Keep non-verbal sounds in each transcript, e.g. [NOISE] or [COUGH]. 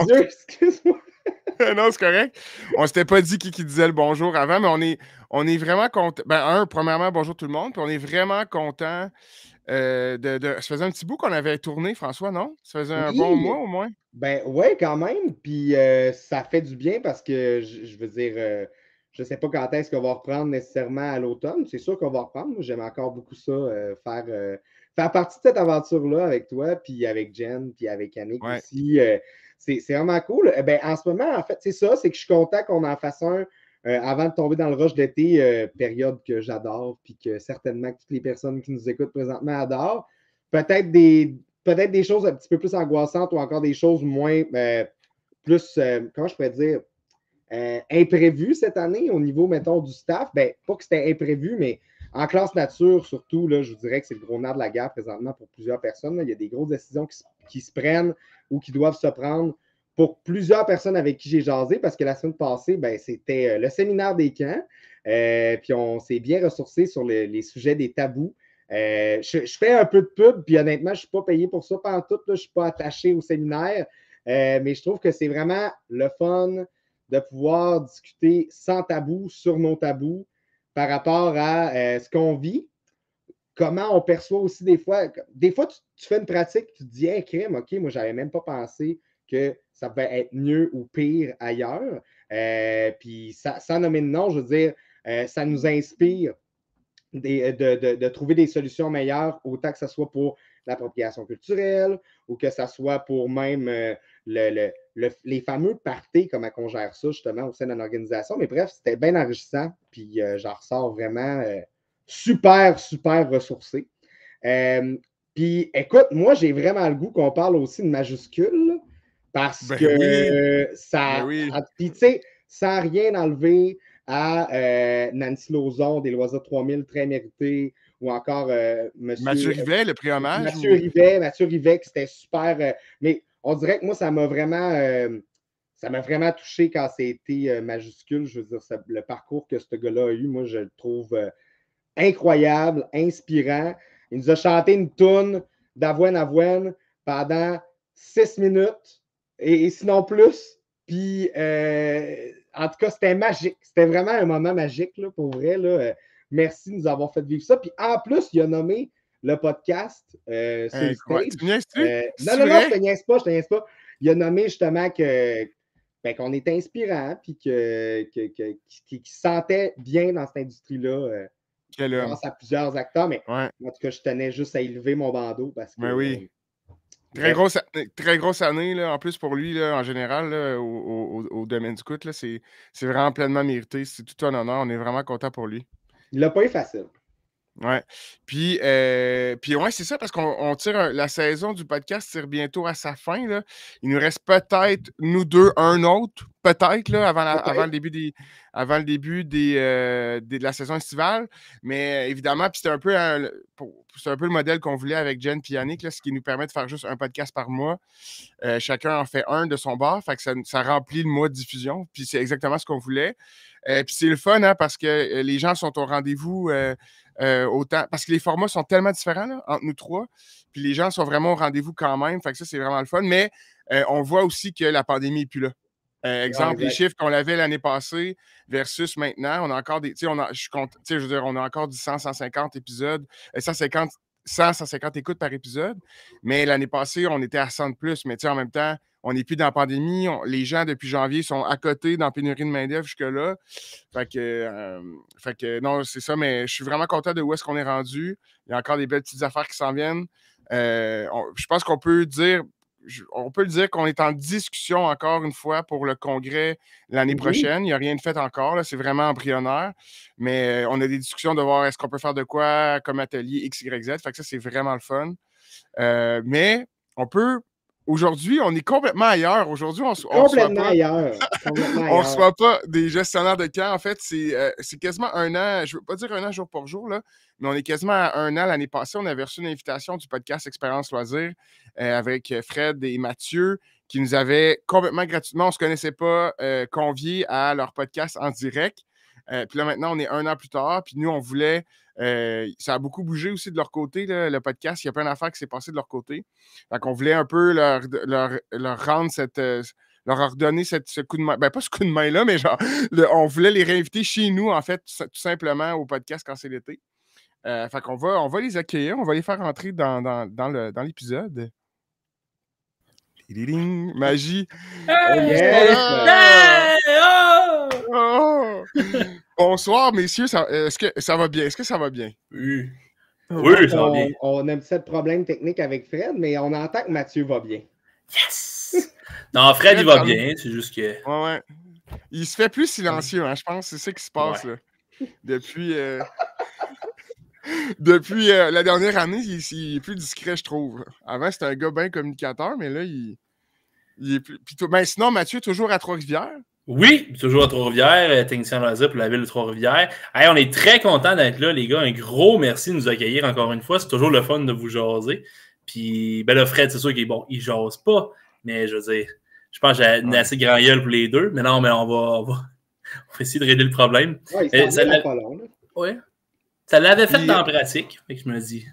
mon Dieu, [LAUGHS] excuse-moi. [LAUGHS] non, c'est correct. On s'était pas dit qui, qui disait le bonjour avant, mais on est, on est vraiment content. Ben, un, premièrement, bonjour tout le monde. Puis on est vraiment content euh, de, de, Ça faisait un petit bout qu'on avait tourné, François, non? Ça faisait un bon mois au moins? Ben ouais, quand même. Puis euh, ça fait du bien parce que je, veux dire, euh, je ne sais pas quand est-ce qu'on va reprendre nécessairement à l'automne. C'est sûr qu'on va reprendre. J'aime encore beaucoup ça, faire, faire partie de cette aventure-là avec toi, puis avec Jen, puis avec Annick aussi. C'est vraiment cool. Eh ben, en ce moment, en fait, c'est ça, c'est que je suis content qu'on en fasse un euh, avant de tomber dans le rush d'été, euh, période que j'adore, puis que certainement toutes les personnes qui nous écoutent présentement adorent. Peut-être des, peut-être des choses un petit peu plus angoissantes ou encore des choses moins, euh, plus, comment je pourrais dire, imprévues cette année au niveau, mettons, du staff. Ben, pas que c'était imprévu, mais en classe nature, surtout, là, je vous dirais que c'est le gros nerf de la guerre présentement pour plusieurs personnes. Il y a des grosses décisions qui se prennent ou qui doivent se prendre pour plusieurs personnes avec qui j'ai jasé, parce que la semaine passée, ben, c'était euh, le séminaire des camps. Euh, puis on s'est bien ressourcé sur les sujets des tabous. Euh, je, fais un peu de pub, puis honnêtement, je ne suis pas payé pour ça pendant tout. je ne suis pas attaché au séminaire. mais je trouve que c'est vraiment le fun de pouvoir discuter sans tabou sur nos tabous par rapport à ce qu'on vit, comment on perçoit aussi des fois. Des fois, tu, fais une pratique, tu te dis, hey, crime, OK, moi, je n'avais même pas pensé que ça peut être mieux ou pire ailleurs. Euh, puis sans nommer de nom, je veux dire, euh, ça nous inspire de, trouver des solutions meilleures, autant que ce soit pour l'appropriation culturelle ou que ce soit pour même euh, les fameux parties, comment on gère ça justement au sein d'une organisation. Mais bref, c'était bien enrichissant, puis j'en ressors vraiment super, super ressourcé. puis écoute, moi, j'ai vraiment le goût qu'on parle aussi de majuscules parce ben que ça. Ben puis, tu sais, sans rien enlever à euh, Nancy Lozon des Loisirs 3000, très mérité, ou encore euh, Monsieur. Mathieu Rivet, le prix hommage. Mathieu Rivet, Mathieu Rivet, qui c'était super. Euh, mais on dirait que moi, ça m'a vraiment. ça m'a vraiment touché quand c'était majuscule. Je veux dire, le parcours que ce gars-là a eu, moi, je le trouve incroyable, inspirant. Il nous a chanté une toune d'avoine avoine pendant six minutes et, sinon plus. Puis, euh, en tout cas, c'était magique. C'était vraiment un moment magique, là, pour vrai. Là. Euh, merci de nous avoir fait vivre ça. Puis, en plus, il a nommé le podcast euh, sur le stage. Tu euh, non, non, non, je te niaise pas, je te niaise pas. Il a nommé justement que ben, qu'on est inspirant, puis que, que, qu'il se sentait bien dans cette industrie-là. grâce à plusieurs acteurs, mais en tout cas, je tenais juste à élever mon bandeau parce que ben oui. Très grosse, très grosse année, là, en plus pour lui, là, en général, au, au, domaine du coût. C'est vraiment pleinement mérité. C'est tout un honneur. On est vraiment content pour lui. Il l'a pas eu facile. Ouais. Puis, euh, puis ouais, c'est ça, parce qu'on tire la saison du podcast tire bientôt à sa fin. Là. Il nous reste peut-être, nous deux, un autre, peut-être, avant, avant le début des, avant le début des, euh, de la saison estivale. Mais évidemment, puis c'était un peu un, un peu le modèle qu'on voulait avec Jen et Yannick, là, ce qui nous permet de faire juste un podcast par mois. Euh, chacun en fait un de son bar, fait que ça, ça remplit le mois de diffusion. Puis c'est exactement ce qu'on voulait. Puis c'est le fun, hein, parce que les gens sont au rendez-vous euh, autant, parce que les formats sont tellement différents entre nous trois. Puis les gens sont vraiment au rendez-vous quand même. Fait que ça, c'est vraiment le fun. Mais euh, on voit aussi que la pandémie n'est plus là. Euh, exemple, les chiffres qu'on avait l'année passée versus maintenant, on a encore des. On a, je, compte, je veux dire, on a encore du 100, 150 épisodes, 150, 100, 150 écoutes par épisode. Mais l'année passée, on était à 100 de plus. Mais en même temps, on n'est plus dans la pandémie. les gens, depuis janvier, sont à côté dans la pénurie de main-d'œuvre jusque-là. Fait que, euh, fait que, non, c'est ça, mais je suis vraiment content de où est-ce qu'on est rendu. Il y a encore des belles petites affaires qui s'en viennent. Euh, je pense qu'on peut dire, on peut le dire qu'on est en discussion encore une fois pour le congrès l'année prochaine. Il n'y a rien de fait encore. C'est vraiment embryonnaire. Mais euh, on a des discussions de voir est-ce qu'on peut faire de quoi comme atelier X, Y, Z. Fait que ça, c'est vraiment le fun. mais on peut Aujourd'hui, on est complètement ailleurs. Aujourd'hui, on, on complètement ailleurs. [LAUGHS] on ne reçoit pas des gestionnaires de camp. En fait, euh, c'est quasiment un an, je ne veux pas dire un an jour pour jour, là, mais on est quasiment à un an. L'année passée, on avait reçu une invitation du podcast Expérience Loisir euh, avec Fred et Mathieu qui nous avaient complètement gratuitement, on ne se connaissait pas, euh, conviés à leur podcast en direct. puis là, maintenant, on est un an plus tard. Puis nous, on voulait ça a beaucoup bougé aussi de leur côté, le podcast. Il y a plein d'affaires qui s'est passé de leur côté. Donc, on voulait un peu leur, leur, rendre cette. leur redonner cette, ce coup de main. Ben, pas ce coup de main-là, mais genre, [LAUGHS] on voulait les réinviter chez nous, en fait, tout simplement au podcast quand c'est l'été. fait qu'on va, on va les accueillir, on va les faire entrer dans, dans, dans l'épisode. Magie. Oh! Bonsoir, messieurs. Est-ce que ça va bien? Est-ce que ça va bien? Oui. Oui, ça va bien. On, a un petit problème technique avec Fred, mais on entend que Mathieu va bien. Yes! [LAUGHS] Non, Fred, il va bien. C'est juste que. Ouais, ouais. Il se fait plus silencieux, hein, je pense. C'est ça qui se passe là. Depuis. Euh, [LAUGHS] depuis euh, la dernière année, il, est plus discret, je trouve. Avant, c'était un gars bien communicateur, mais là, il, est plus. Ben, sinon, Mathieu, toujours à Trois-Rivières? Oui, toujours à Trois-Rivières, euh, technicien loisir pour la ville de Trois-Rivières. on est très content d'être là, les gars. Un gros merci de nous accueillir encore une fois. C'est toujours le fun de vous jaser. Puis, ben là, Fred, c'est sûr qu'il bon, il jase pas, mais je veux dire, je pense que j'ai assez grand gueule pour les deux. Mais non, mais on va, on va, [LAUGHS] essayer de régler le problème. Ouais, il ça pas long, Ouais. Ça l'avait fait dans la pratique, fait que je me dis.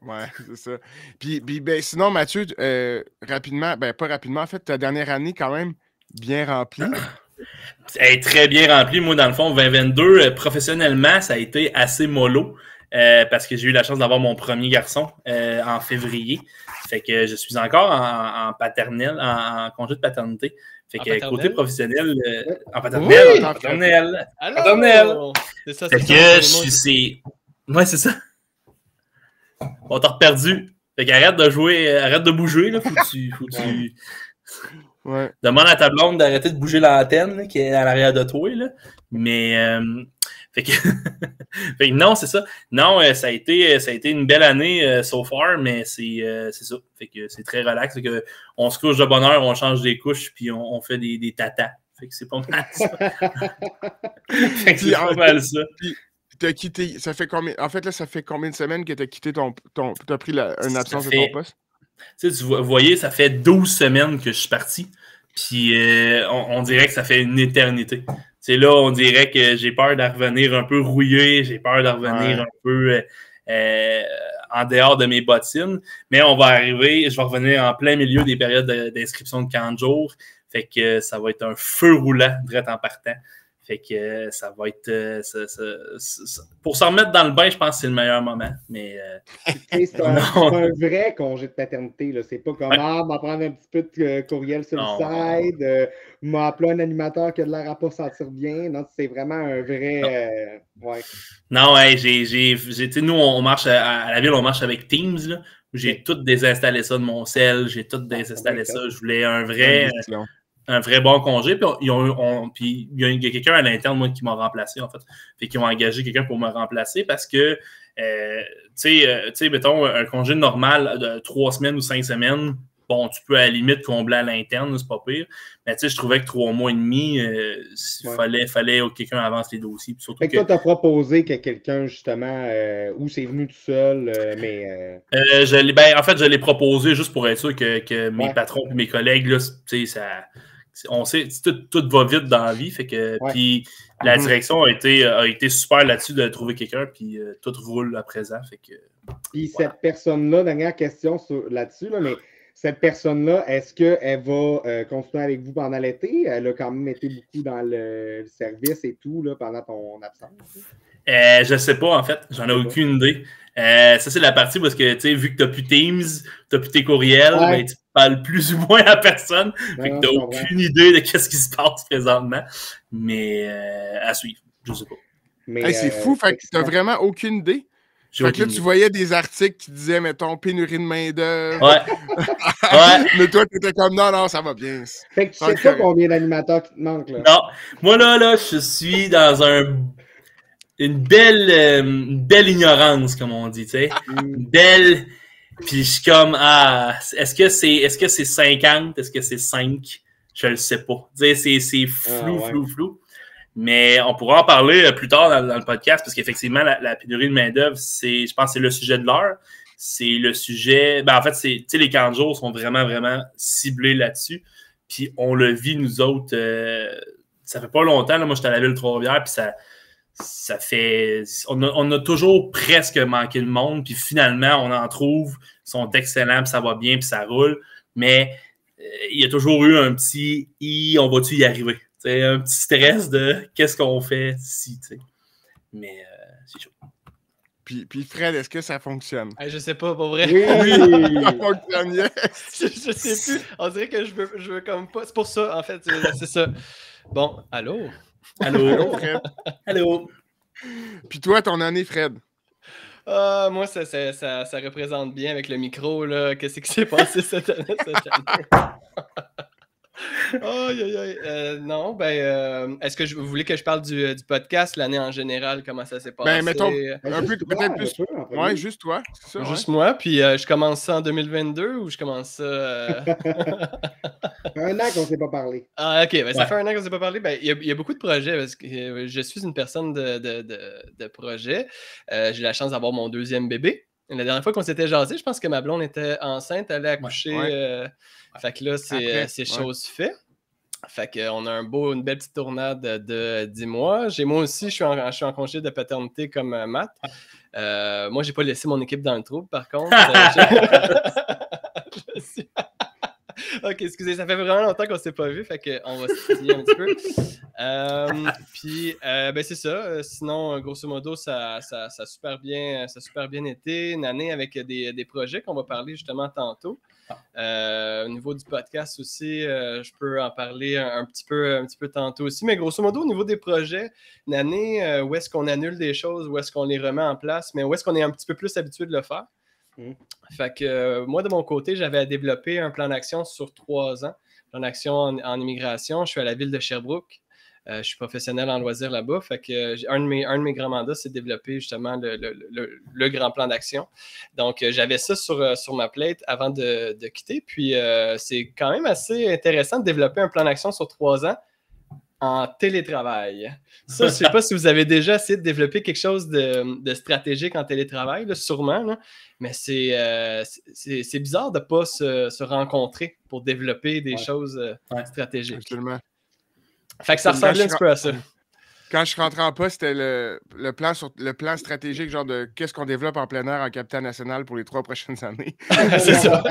Ouais, [LAUGHS] c'est ça. Puis, ben, sinon, Mathieu, euh, rapidement, ben pas rapidement, en fait, ta dernière année quand même bien remplie. [CLEARS THROAT] Elle est très bien remplie. Moi, dans le fond, 2022, euh, professionnellement, ça a été assez mollo euh, parce que j'ai eu la chance d'avoir mon premier garçon en février. Fait que je suis encore en, paternelle, en, congé de paternité. Fait que côté professionnel, en paternelle, oui! en paternelle. paternelle. C'est ça, c'est que je suis. Ouais, c'est ça. On t'a perdu. Fait qu'arrête de jouer, arrête de bouger, là. Faut que tu. Faut tu... Ouais. Demande à ta blonde d'arrêter de bouger l'antenne qui est à l'arrière de toi. Là. Mais euh, [LAUGHS] fait, que... [LAUGHS] fait, que, non, c'est ça. Non, euh, ça a été ça a été une belle année euh, so far, mais c'est ça. Fait que c'est très relax. Que on se couche de bonne heure, on change des couches, puis on, on fait des, des tatas. Fait que c'est pas mal ça. [LAUGHS] c'est pas mal ça. Puis, as quitté, ça fait combien, en fait, là, ça fait combien de semaines que tu as quitté ton, ton tu as pris la, une absence de ton poste? Tu sais, vous voyez, ça fait 12 semaines que je suis parti. Puis euh, on, dirait que ça fait une éternité. C'est là, on dirait que j'ai peur de revenir un peu rouillé, j'ai peur de revenir un peu euh, euh, en dehors de mes bottines. Mais on va arriver, je vais revenir en plein milieu des périodes d'inscription de 40 jours. Fait que ça va être un feu roulant, direct en partant. Fait que euh, ça va être. Euh, pour s'en remettre dans le bain, je pense que c'est le meilleur moment. Mais. Euh, [LAUGHS] c'est un, vrai congé de paternité. C'est pas comme Ah, m'en prendre un petit peu de courriel sur le side, m'appeler un animateur qui a de l'air à pas sentir bien. Non, c'est vraiment un vrai. Non, ouais. Non, ouais, j'ai. Nous, on marche à, la ville, on marche avec Teams. J'ai tout désinstallé ça de mon sel, j'ai tout ah, désinstallé ça. Je voulais un vrai un vrai bon congé. Puis, ils ont, puis il y a, quelqu'un à l'interne, moi, qui m'a remplacé, en fait. Fait qu'ils ont engagé quelqu'un pour me remplacer parce que, euh, euh, tu sais, mettons, un congé normal de trois semaines ou cinq semaines, bon, tu peux à la limite combler à l'interne, c'est pas pire. Mais tu sais, je trouvais que trois mois et demi, euh, il fallait, fallait que quelqu'un avance les dossiers. Surtout fait que, toi, tu as proposé que quelqu'un, justement, où c'est venu tout seul, mais. je ben, en fait, je l'ai proposé juste pour être sûr que, que mes patrons et mes collègues, là, tu sais, ça on sait, tout, va vite dans la vie. Fait que, Puis la mm-hmm. direction a été, a été super là-dessus de trouver quelqu'un, puis euh, tout roule à présent. Fait que, puis cette personne-là, dernière question là-dessus, mais cette personne-là, est-ce qu'elle va euh, continuer avec vous pendant l'été? Elle a quand même été beaucoup dans le service et tout là, pendant ton absence. Euh, je sais pas, en fait. J'en ai aucune idée. Euh, ça, c'est la partie parce que, tu sais, vu que tu n'as plus Teams, tu n'as plus tes courriels, ben, tu parles plus ou moins à personne. fait que tu n'as aucune idée de ce qui se passe présentement. Mais euh, à suivre, je sais pas. C'est euh, fou, fait que tu n'as vraiment aucune idée. Fait que là, tu voyais des articles qui disaient, mettons, pénurie de main-d'œuvre. Ouais. [LAUGHS] ouais. Mais toi, tu étais comme, non, non, ça va bien. Fait que tu sais pas combien d'animateurs qui te manquent, là? Non. Moi, là, là, je suis dans un une belle, euh, belle ignorance, comme on dit, tu sais. Une belle. Puis je suis comme, ah, est-ce que c'est est -ce c'est 50? Est-ce que c'est 5? Je le sais pas. C'est flou, ah, flou, flou. Mais on pourra en parler euh, plus tard dans, le podcast parce qu'effectivement, la, pénurie de main-d'œuvre, c'est, je pense c'est le sujet de l'heure. C'est le sujet. Ben, en fait, c'est, les 40 jours sont vraiment, vraiment ciblés là-dessus. Puis on le vit, nous autres. Euh, ça fait pas longtemps. Là, moi, j'étais à la ville de Trois-Rivières, puis ça ça fait. On a, on a, toujours presque manqué le monde, puis finalement, on en trouve, ils sont excellents, puis ça va bien, puis ça roule. Mais euh, il y a toujours eu un petit i, on va-tu y arriver? C'est un petit stress de qu'est-ce qu'on fait si, tu sais. Mais euh, c'est chaud. Puis, puis, Fred, est-ce que ça fonctionne? je sais pas, pour vrai. Oui, [LAUGHS] ça fonctionne, yes. [LAUGHS] je, je, sais plus. On dirait que je veux, je veux comme pas. C'est pour ça, en fait, c'est ça. Bon, allô? [LAUGHS] Allô, Fred. Allô? Puis toi, ton année, Fred? Uh, moi, ça, ça, ça, ça, représente bien avec le micro. là. Qu'est-ce qui s'est passé cette année? Cette année? [LAUGHS] Aïe, aïe, aïe. Euh, non, ben, euh, est-ce que je, vous voulez que je parle du, du podcast, l'année en général, comment ça s'est passé? Ben, mettons, un peu, peut-être plus. Ouais, juste toi. Ça, juste ouais. moi, puis euh, je commence ça en 2022 ou je commence ça. euh, [LAUGHS] Un an qu'on ne s'est pas parlé. Ah, ok, ben, ça fait un an qu'on ne s'est pas parlé. Ben, Il y, a- il y a beaucoup de projets parce que euh, je suis une personne de, de, de, de projets. Euh, J'ai la chance d'avoir mon deuxième bébé. La dernière fois qu'on s'était jasé, je pense que ma blonde était enceinte, elle allait accoucher. ouais. euh, Fait que là, c'est ouais. chose faite. Fait qu'on a un beau, une belle petite tournade de, de 10 mois. J'ai moi aussi, je suis en, je suis en congé de paternité comme euh, Matt. Euh, moi, j'ai pas laissé mon équipe dans le trou, par contre. [LAUGHS] Euh, je- [LAUGHS] je suis- [LAUGHS] ok, excusez, ça fait vraiment longtemps qu'on s'est pas vu, fait qu'on va se plier un petit peu. Euh, Puis, euh, ben c'est ça. Euh, Sinon, grosso modo, ça, ça, ça a super bien, ça super bien été. Une année avec des, des projets qu'on va parler justement tantôt. Au niveau du podcast aussi, je peux en parler un, un petit peu, un petit peu tantôt aussi. Mais grosso modo, au niveau des projets, une année où est-ce qu'on annule des choses, où est-ce qu'on les remet en place, mais où est-ce qu'on est un petit peu plus habitué de le faire? Mm. Fait que euh, moi, de mon côté, j'avais développé un plan d'action sur trois ans. Plan d'action en, immigration. Je suis à la ville de Sherbrooke. Euh, je suis professionnel en loisirs là-bas. Fait que euh, un, de mes, un de mes grands mandats, c'est de développer justement le, grand plan d'action. Donc, j'avais ça sur, sur ma plate avant de, quitter. Puis, c'est quand même assez intéressant de développer un plan d'action sur trois ans en télétravail. Ça, je ne sais pas si vous avez déjà essayé de développer quelque chose de, de stratégique en télétravail, là, sûrement, là. mais c'est euh, c'est- c'est bizarre de ne pas se, se rencontrer pour développer des Ouais. choses euh, Ouais. stratégiques. Absolument. Fait que ça Quand ressemblait un petit peu à ça. Quand je suis rentré en poste, c'était le, le, plan sur, le plan stratégique, genre de qu'est-ce qu'on développe en plein air en capital national pour les trois prochaines [LAUGHS] années. [LAUGHS] c'est ça.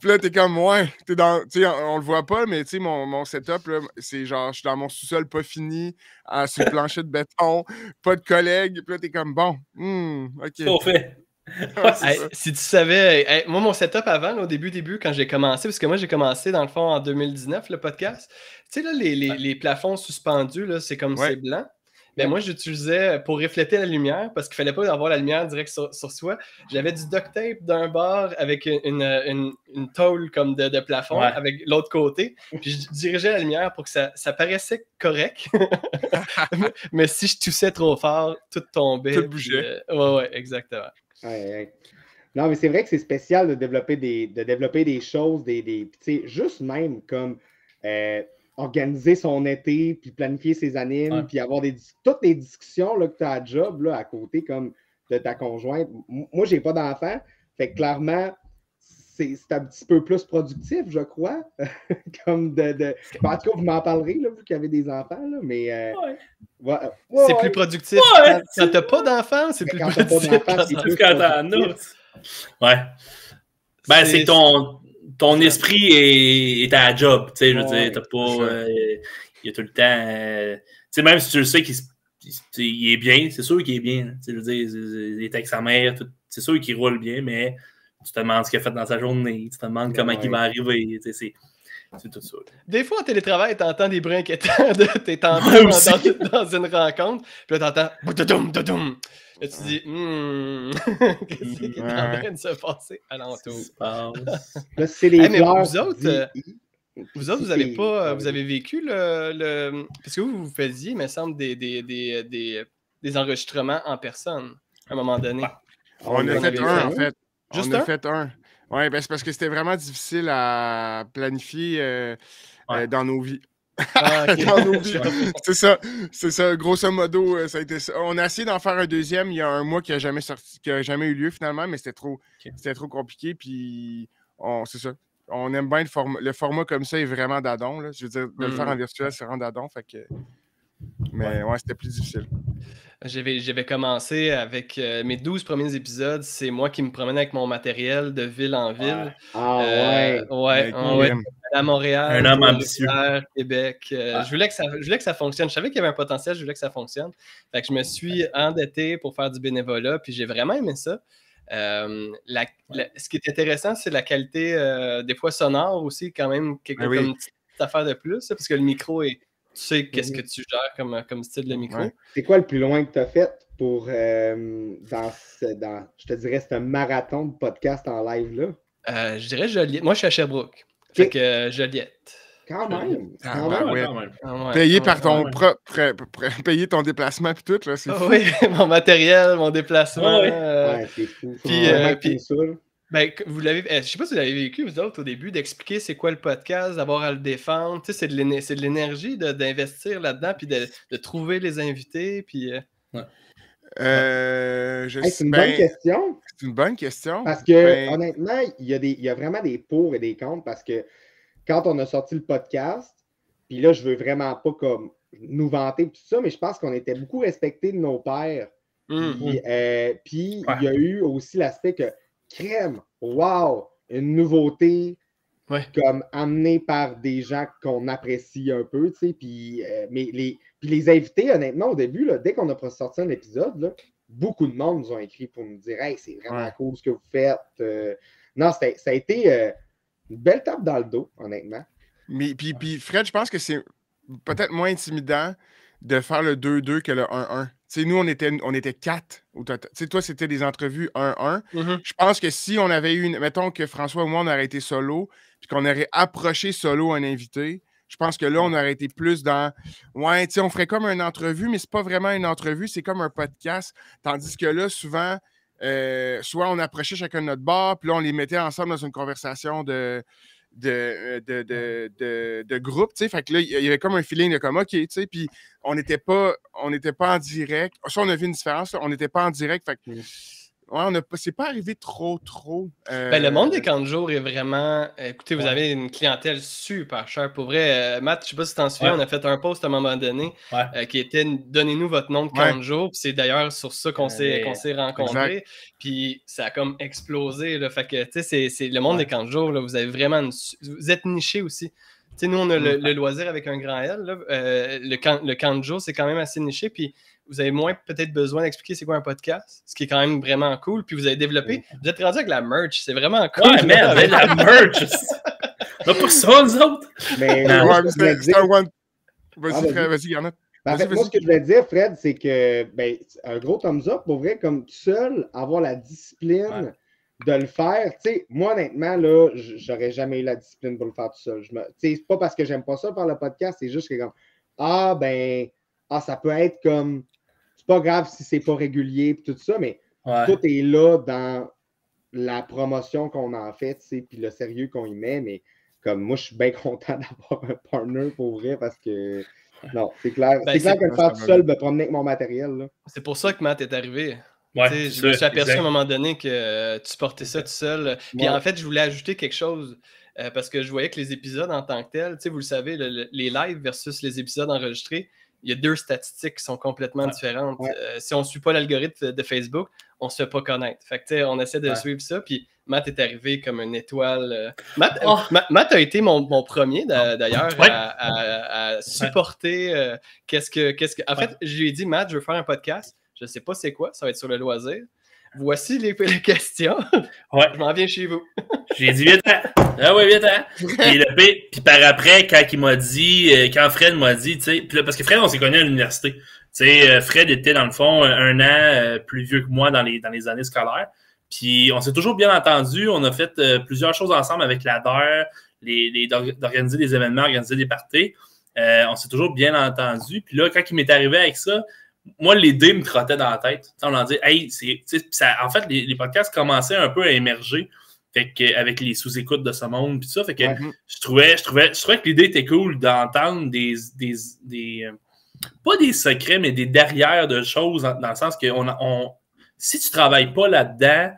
Puis là, t'es- comme, ouais, t'es dans, on, on le voit pas, mais tu mon, mon setup, c'est genre, je suis dans mon sous-sol pas fini, à, sur le plancher de béton, pas de collègues, puis là, t'es comme, bon, hmm, ok. Fait. Ouais, Hey, si tu savais, hey, moi, mon setup avant, là, au début, début, quand j'ai commencé, parce que moi, j'ai commencé dans le fond en 2019, le podcast. Tu sais, là, les, les- les plafonds suspendus, là, c'est comme Ouais. c'est blanc. Ben, moi, j'utilisais pour refléter la lumière, parce qu'il fallait pas avoir la lumière direct sur, sur soi. J'avais du duct tape d'un bord avec une, une, une- tôle comme de, de plafond avec l'autre côté. Puis je dirigeais la lumière pour que ça, ça paraissait correct. mais, [LAUGHS] [LAUGHS] mais si je toussais trop fort, tout tombait. Tout bougeait. euh, ouais, ouais, exactement. Ouais, ouais. Non, mais c'est vrai que c'est spécial de développer des, de développer des choses, des, des juste même comme euh, organiser son été, puis planifier ses animes, Ouais. puis avoir des, toutes les discussions là, que tu as à job là, à côté comme de ta conjointe. Moi, j'ai pas d'enfant, fait que clairement, c'est c'est un petit peu plus productif, je crois. [LAUGHS] comme de, de... En tout cas, vous m'en parlerez, là, vous qui avez des enfants, là, mais euh, Ouais. ouais, ouais, c'est plus productif. Ouais, quand t'as pas d'enfant, c'est plus quand t'as pas productif. c'est plus Quand t'en as. Ouais. Ben, c'est que ton, ton esprit est, est à la job. Tu sais, je veux Ouais, dire, t'as pas. euh, il y a tout le temps. euh, tu sais, même si tu le sais qu'il il est bien, c'est sûr qu'il est bien. Tu sais, je veux dire, il est avec sa mère, tout- c'est sûr qu'il roule bien, mais tu te demandes ce qu'il a fait dans sa journée, tu te demandes comment Ouais. il va arriver. Tu c'est. C'est tout ça. Des fois, en télétravail, t'entends des bruits inquiétants. de- T'es en Ouais, dans, dans- dans une rencontre, puis là, t'entends boudoum, doudoum. Là, tu dis, hmm, [LAUGHS] qu'est-ce qui est en train de se passer alentour? Se passe? [LAUGHS] Là, c'est les Hey, mais fleurs. vous autres, euh, Vous autres, vous avez pas, vous avez vécu le, le- parce que vous, vous faisiez, il me semble, des, des, des, des, des enregistrements en personne à un moment donné. On en a fait un, fait en fait. Juste on a fait un. Oui, ben c'est parce que c'était vraiment difficile à planifier euh, Ouais. euh, dans nos vies. Ah, [LAUGHS] ok. Dans nos vies. C'est ça, c'est ça. Grosso modo, euh, ça a été ça. On a essayé d'en faire un deuxième il y a un mois qui a jamais sorti, qui a jamais eu lieu finalement, mais c'était trop, c'était trop compliqué. Puis on, c'est ça. On aime bien le format. Le format comme ça est vraiment d'adon. Je veux dire, de le faire en virtuel, c'est vraiment d'adon. Fait que. Mais ouais, c'était plus difficile. J'avais, j'avais commencé avec euh, mes 12 premiers épisodes. C'est moi qui me promenais avec mon matériel de ville en ville. Ah Euh, ouais. on- ouais, à Montréal, Un homme ambitieux. Québec. Euh, je, voulais que ça, je voulais que ça fonctionne. Je savais qu'il y avait un potentiel, je voulais que ça fonctionne. Fait que je me suis endetté pour faire du bénévolat, puis j'ai vraiment aimé ça. Euh, la- la- ce qui est intéressant, c'est la qualité, euh, des fois sonore aussi, quand même, quelque, Ah oui. comme une petite affaire de plus, parce que le micro est. Tu sais qu'est-ce Mhm. que tu gères comme, comme style de micro? Ouais. C'est quoi le plus loin que tu as fait pour, euh, dans, ce- dans, je te dirais, ce marathon de podcast en live-là? Euh, je dirais Joliette. Moi, je suis à Sherbrooke. Fait que euh, Joliette. Quand même! Ah, quand ben même. ouais. quand même. Ah ouais, Payé par ton propre. [LAUGHS] payé ton déplacement puis tout, là. Ah fou. oui, [LAUGHS] mon matériel, mon déplacement. Ah ouais. euh, Ouais, c'est fou. Faut puis, ben, vous l'avez, eh, je sais pas si vous l'avez vécu, vous autres, au début, d'expliquer c'est quoi le podcast, d'avoir à le défendre. Tu sais, c'est de l'énergie d'investir là-dedans, puis de, de trouver les invités. Puis, euh, Euh, Hey, c'est une ben, bonne question. C'est une bonne question. Parce que, Ben, honnêtement, il y, a des, il y a vraiment des pour et des contre parce que quand on a sorti le podcast, puis là, je veux vraiment pas comme nous vanter tout ça, mais je pense qu'on était beaucoup respectés de nos pères. Puis, euh, puis Ouais. il y a eu aussi l'aspect que crème, wow, une nouveauté Ouais. comme amenée par des gens qu'on apprécie un peu, tu sais. Puis, euh, mais les, puis les invités, honnêtement, au début, là, dès qu'on a sorti un épisode, là, beaucoup de monde nous ont écrit pour nous dire Hey, c'est vraiment Ouais. cool ce que vous faites. Euh, non, ça a été euh, une belle tape dans le dos, honnêtement. Mais puis, puis Fred, je pense que c'est peut-être moins intimidant de faire le 2-2 que le 1-1. Sais, nous, on était, on était 4 au total. Tu sais, toi, c'était des entrevues 1-1. mhm. Je pense que si on avait eu, une, mettons que François ou moi, on aurait été solo, puis qu'on aurait approché solo un invité, je pense que là, on aurait été plus dans. Ouais, tu sais, on ferait comme une entrevue, mais c'est pas vraiment une entrevue, c'est comme un podcast. Tandis que là, souvent, euh, soit on approchait chacun de notre bar, puis là, on les mettait ensemble dans une conversation de. De, euh, de, de, de, de groupe, tu sais, fait que là, il y avait comme un feeling de comme, OK, tu sais, puis on n'était pas, on n'était pas en direct. Ça, on a vu une différence, là, on n'était pas en direct, fait que. Ouais, on a pas, c'est pas arrivé trop, trop. Ben, le monde des euh, camps de jour est vraiment. Écoutez, vous Ouais. avez une clientèle super chère. Pour vrai, euh, Matt, je sais pas si tu t'en souviens, Ouais. on a fait un post à un moment donné Ouais. euh, qui était Donnez-nous votre nom de camp Ouais. de jour. Puis c'est d'ailleurs sur ça qu'on s'est Ouais. qu'on s'est rencontrés. Puis ça a comme explosé. Là. Fait que, tu sais, c'est- c'est le monde Ouais. des camps de jour. Là, vous avez vraiment. une Vous êtes niché aussi. Tu sais, nous, on a le, Mm. le loisir avec un grand L. là. Euh, le, camp, le camp de jour, c'est quand même assez niché. Puis vous avez moins peut-être besoin d'expliquer c'est quoi un podcast, ce qui est quand même vraiment cool. Puis vous avez développé. Vous êtes rendu avec la merch. C'est vraiment cool. Ouais, merde, Avec- la [LAUGHS] merch! Pas ça, nous autres! Mais dire- c'est un one. Ah, Vas-y, vas-y. Fred, vas-y, Garnet. Ben, en fait, moi, ce que je voulais dire, Fred, c'est que ben, un gros thumbs up, pour vrai, comme tout seul, avoir la discipline de le faire. Tu sais, moi, honnêtement, là, j'aurais jamais eu la discipline pour le faire tout seul. Je me... Tu sais, c'est pas parce que j'aime pas ça faire le podcast, c'est juste que comme Ah, ben, ah, ça peut être comme pas grave si c'est pas régulier et tout ça, mais Ouais. tout est là dans la promotion qu'on en fait, puis le sérieux qu'on y met, mais comme moi, je suis bien [LAUGHS] content d'avoir un partner pour vrai parce que non, c'est clair. Ben, c'est clair que le faire tout seul, me promener avec mon matériel. C'est pour ça que Matt est arrivé. Ouais, je me suis aperçu exact. à un moment donné que euh, tu portais ça tout seul. Puis Ouais. en fait, je voulais ajouter quelque chose euh, parce que je voyais que les épisodes en tant que tels, tu sais, vous le savez, le- le- les lives versus les épisodes enregistrés, il y a deux statistiques qui sont complètement Ouais. différentes. Ouais. Euh, si on ne suit pas l'algorithme de Facebook, on ne se fait pas connaître. Fait que, tu sais, on essaie de Ouais. suivre ça. Puis Matt est arrivé comme une étoile. euh. Matt, Oh. Ma- Matt a été mon, mon premier d'a- d'ailleurs Ouais. à, à- à supporter euh, qu'est-ce que. Qu'est-ce que... En Ouais. fait, je lui ai dit, Matt, je veux faire un podcast. Je ne sais pas c'est quoi, ça va être sur le loisir. Voici les, [LAUGHS] les questions. Ouais. Je m'en viens chez vous. [LAUGHS] J'ai dit 8 ans. Ah ouais, 8 ans. Puis, le puis par après, quand il m'a dit, euh, quand Fred m'a dit, tu sais, parce que Fred, on s'est connus à l'université. Tu sais, euh, Fred était dans le fond un, an euh, plus vieux que moi dans les, dans les années scolaires. Puis on s'est toujours bien entendu. On a fait euh, plusieurs choses ensemble avec la DER, les, les- d'or- d'organiser des événements, organiser des parties. Euh, on s'est toujours bien entendu. Puis là, quand il m'est arrivé avec ça, moi, l'idée me trottait dans la tête. On a dit, hey, c'est, en fait, les, les podcasts commençaient un peu à émerger fait que, avec les sous-écoutes de ce monde, puis ça. Fait que je, trouvais, je, trouvais, je trouvais que l'idée était cool d'entendre des, des, des euh, pas des secrets, mais des derrière de choses, dans, dans le sens que on, on, si tu travailles pas là-dedans,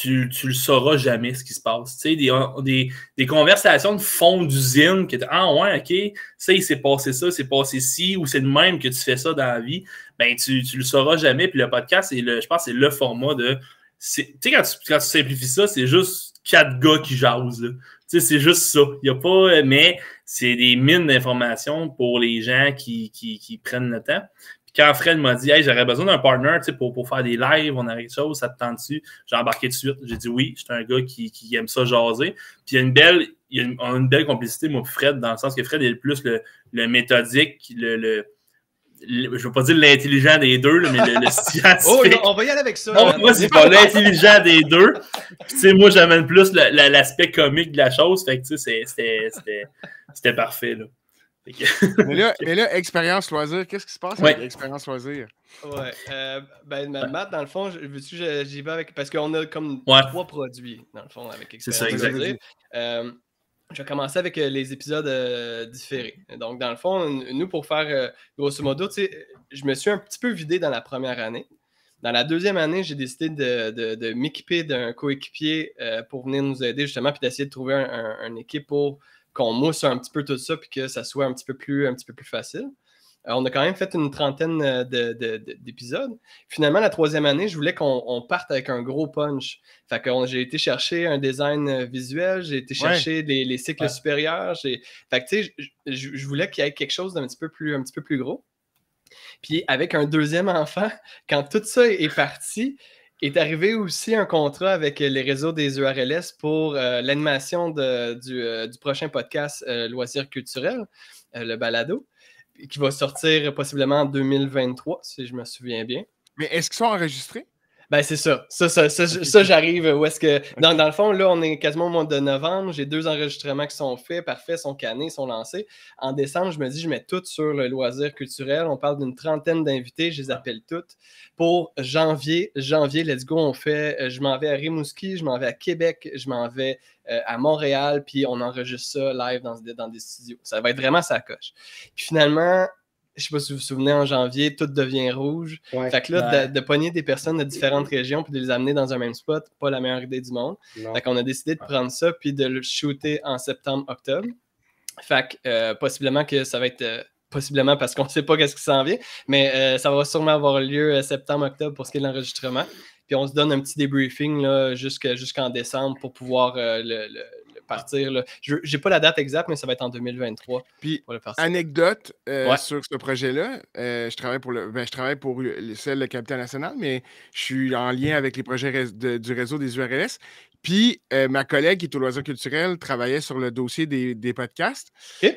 tu, tu le sauras jamais ce qui se passe. Tu sais, des, des, des conversations de fond d'usine que Ah ouais, ok, ça, il s'est passé ça, c'est passé ci, ou c'est de même que tu fais ça dans la vie, ben tu, tu le sauras jamais. Puis le podcast, le, je pense c'est le format de. Tu sais, quand tu, quand tu simplifies ça, c'est juste quatre gars qui jasent. Tu sais, c'est juste ça. Il a pas. Mais c'est des mines d'informations pour les gens qui, qui, qui prennent le temps quand Fred m'a dit Hey, j'aurais besoin d'un partner pour, pour faire des lives, on a quelque chose, ça te tente dessus, j'ai embarqué tout de suite. J'ai dit oui, j'étais un gars qui, qui, aime ça jaser. Puis il y a une belle, il y a une, belle complicité, moi, Fred, dans le sens que Fred est le plus le, le méthodique, le, le, je ne veux pas dire l'intelligent des deux, mais le, [LAUGHS] scientifique. Oh, on va y aller avec ça. Non, moi, c'est pas l'intelligent des deux. Puis, moi, j'amène plus l'aspect comique de la chose. Fait que, c'était parfait, là. [LAUGHS] mais, là, mais là, expérience loisir, qu'est-ce qui se passe avec expérience loisir? Ouais. Euh, ben, Matt, dans le fond, j'y vais avec. Parce qu'on a comme trois produits, dans le fond, avec expérience loisir. Euh, je vais commencer avec euh, les épisodes euh, différés. Donc, dans le fond, nous, pour faire grosso modo, je me suis un petit peu vidé dans la première année. Dans la deuxième année, j'ai décidé de, de, de m'équiper d'un coéquipier pour venir nous aider justement, puis d'essayer de trouver un, une équipe pour qu'on mousse un petit peu tout ça puis que ça soit un petit peu plus, un petit peu plus facile. Euh, on a quand même fait une trentaine euh, d'épisodes. Finalement, la troisième année, je voulais qu'on parte avec un gros punch. Fait que j'ai été chercher un design euh, visuel, j'ai été chercher les, cycles supérieurs. Fait que tu sais, je, voulais qu'il y ait quelque chose d'un petit peu plus, un petit peu plus gros. Puis avec un deuxième enfant, quand tout ça est parti, est arrivé aussi un contrat avec les réseaux des URLS pour euh, l'animation euh, du, prochain podcast euh, Loisirs culturels, le balado, qui va sortir possiblement en 2023, si je me souviens bien. Mais est-ce qu'ils sont enregistrés? Ben, c'est ça. Ça, ça, ça, j'arrive où est-ce que. Dans, dans, le fond, là, on est quasiment au mois de novembre. J'ai deux enregistrements qui sont faits, parfaits, sont cannés, sont lancés. En décembre, je me dis, je mets tout sur le loisir culturel. On parle d'une trentaine d'invités, je les appelle toutes. Pour janvier, janvier, let's go, on fait. Euh, je m'en vais à Rimouski, je m'en vais à Québec, je m'en vais euh, à Montréal, puis on enregistre ça live dans, dans des studios. Ça va être vraiment sa coche. Puis finalement, je sais pas si vous vous souvenez, en janvier, tout devient rouge. fait que là, de, pogner des personnes de différentes régions puis de les amener dans un même spot, pas la meilleure idée du monde. Fait qu'on a décidé de prendre ça puis de le shooter en septembre-octobre. Fait que euh, possiblement que ça va être. Euh, possiblement parce qu'on ne sait pas qu'est-ce qui s'en vient, mais euh, ça va sûrement avoir lieu septembre-octobre pour ce qui est de l'enregistrement. Puis on se donne un petit débriefing jusqu'en décembre pour pouvoir le partir. Je n'ai pas la date exacte, mais ça va être en 2023. Puis, anecdote euh, sur ce projet-là, euh, je travaille pour le, ben, je travaille pour celle de Capital National, mais je suis en lien avec les projets du réseau des URLS. Puis euh, ma collègue qui est au loisir culturel travaillait sur le dossier des, podcasts.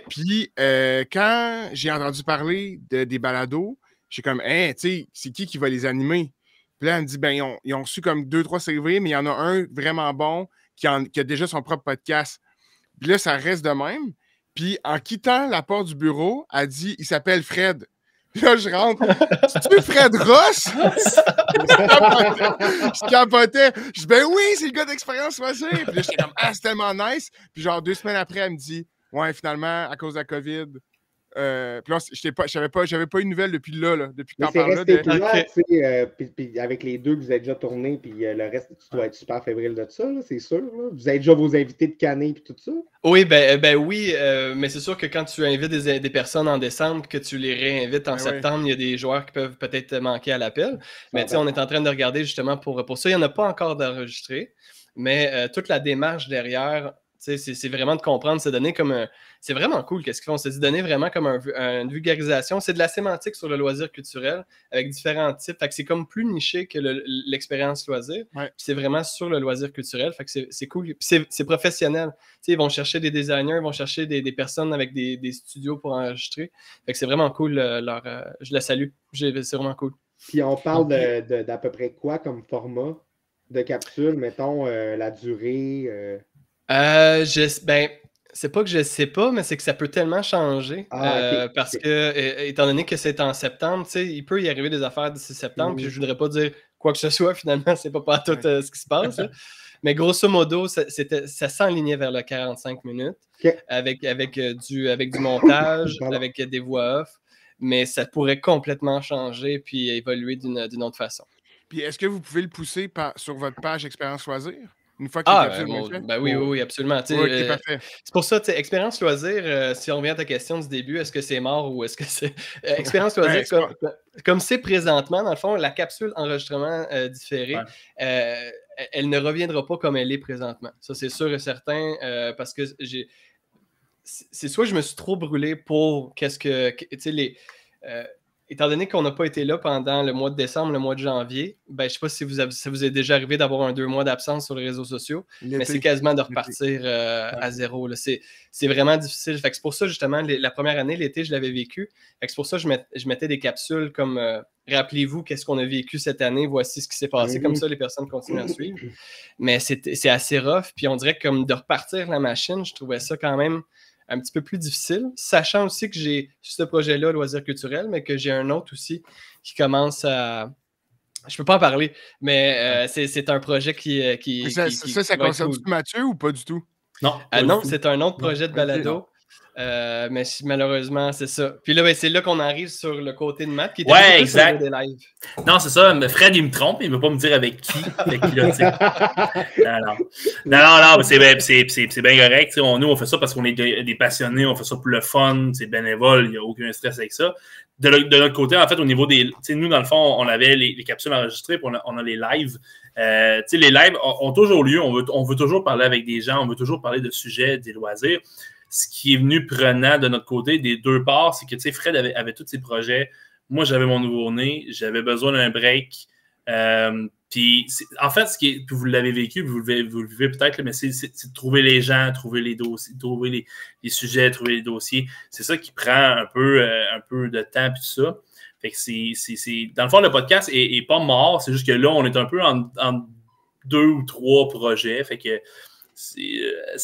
Puis quand j'ai entendu parler de, des balados, j'ai comme, hein, tu sais, c'est qui qui va les animer? Puis là, elle me dit, ben, ils ont, ils ont reçu comme deux, trois CV, mais il y en a un vraiment bon qui, a déjà son propre podcast. Puis là, ça reste de même. Puis en quittant la porte du bureau, elle dit il s'appelle Fred. Puis là, je rentre. [LAUGHS] Tu Fred Ross? je capotais. Je dis ben oui, c'est le gars d'expérience voisin. Puis là, j'étais comme ah, c'est tellement nice. Puis genre deux semaines après, elle me dit ouais, finalement, à cause de la COVID, euh, puis là, j'avais pas, j'avais pas, eu de nouvelles depuis là, là depuis que t'en parles là. De... Euh, puis, avec les deux que vous avez déjà tourné, puis euh, le reste, tu dois être super fébrile de ça, c'est sûr. Vous avez déjà vos invités de canner et tout ça? Oui, ben, ben oui, mais c'est sûr que quand tu invites des, des, personnes en décembre, que tu les réinvites en ben septembre, il y a des joueurs qui peuvent peut-être manquer à l'appel. Mais tu sais, on est en train de regarder justement pour, pour ça. Il n'y en a pas encore d'enregistré, mais toute la démarche derrière, c'est vraiment de comprendre ces données comme un. C'est vraiment cool qu'est-ce qu'ils font. C'est de donner vraiment comme une vulgarisation. C'est de la sémantique sur le loisir culturel avec différents types. Fait que c'est comme plus niché que l'expérience loisir. C'est vraiment sur le loisir culturel. Fait que c'est cool. c'est professionnel. ils vont chercher des designers, ils vont chercher des, personnes avec des, studios pour enregistrer. Fait que c'est vraiment cool. Euh, leur, euh, je la salue. C'est vraiment cool. Puis on parle d'à peu près quoi comme format de capsule, mettons euh, la durée. Euh, je, ben, c'est pas que je sais pas, mais c'est que ça peut tellement changer. Ah, euh, parce que, étant donné que c'est en septembre, il peut y arriver des affaires d'ici septembre, puis je voudrais pas dire quoi que ce [LAUGHS] soit, finalement, c'est pas pas tout euh, ce qui se passe. [LAUGHS] mais grosso modo, ça, ça s'enlignait vers le 45 minutes avec, avec, du, avec du montage, [COUGHS] avec des voix off, mais ça pourrait complètement changer puis évoluer d'une autre façon. Puis est-ce que vous pouvez le pousser par, sur votre page Expérience Choisir? Une fois que ah, ben, ben oui, oui, absolument. Euh, c'est pour ça, expérience loisir, euh, si on revient à ta question du début, est-ce que c'est mort ou est-ce que c'est. Euh, [LAUGHS] expérience loisir, comme c'est présentement, dans le fond, la capsule enregistrement différé, elle ne reviendra pas comme elle est présentement. Ça, c'est sûr et certain, parce que j'ai. C'est soit je me suis trop brûlé pour qu'est-ce que. Tu sais, les étant donné qu'on n'a pas été là pendant le mois de décembre, le mois de janvier, ben, je ne sais pas si vous avez, ça vous est déjà arrivé d'avoir un deux mois d'absence sur les réseaux sociaux, mais c'est quasiment de repartir euh, à zéro. C'est vraiment difficile. C'est pour ça, justement, la première année, l'été, je l'avais vécu. C'est pour ça que je, je, mettais des capsules comme euh, Rappelez-vous qu'est-ce qu'on a vécu cette année, voici ce qui s'est passé. Comme ça, les personnes continuent à suivre. [CLEARS THROAT] Mais c'est assez rough. Puis on dirait que comme de repartir la machine, je trouvais ça quand même un petit peu plus difficile, sachant aussi que j'ai ce projet-là, Loisir culturel, mais que j'ai un autre aussi qui commence à. Je peux pas en parler, mais euh, c'est un projet qui. Euh, qui ça, ça, ça concerne Mathieu ou pas du tout? Non. Euh, non, c'est un autre projet de balado. Euh, mais malheureusement, c'est ça. Puis là, ben, c'est là qu'on arrive sur le côté de Matt qui était ouais, exact. des lives. Non, c'est ça. Fred, il me trompe. Il ne veut pas me dire avec qui. Avec qui là, [LAUGHS] non, non, non, non, c'est bien correct. On, nous, on fait ça parce qu'on est des passionnés. On fait ça pour le fun. C'est bénévole. Il n'y a aucun stress avec ça. De, notre côté, en fait, au niveau des. Nous, dans le fond, on avait les, capsules enregistrées. Puis on, a, les lives. Euh, les lives ont, ont, toujours lieu. On veut, on veut toujours parler avec des gens. On veut toujours parler de sujets, des loisirs ce qui est venu prenant de notre côté des deux parts, c'est que Fred avait, avait, tous ses projets. Moi, j'avais mon nouveau-né, j'avais besoin d'un break. Euh, puis, en fait, ce qui est, vous l'avez vécu, vous le, vivez peut-être, mais c'est de trouver les gens, trouver les dossiers, trouver les, sujets, trouver les dossiers. C'est ça qui prend un peu, euh, un peu de temps, puis tout ça. Fait que c'est, dans le fond, le podcast est, pas mort, c'est juste que là, on est un peu en, en deux ou trois projets. Fait que c'est euh,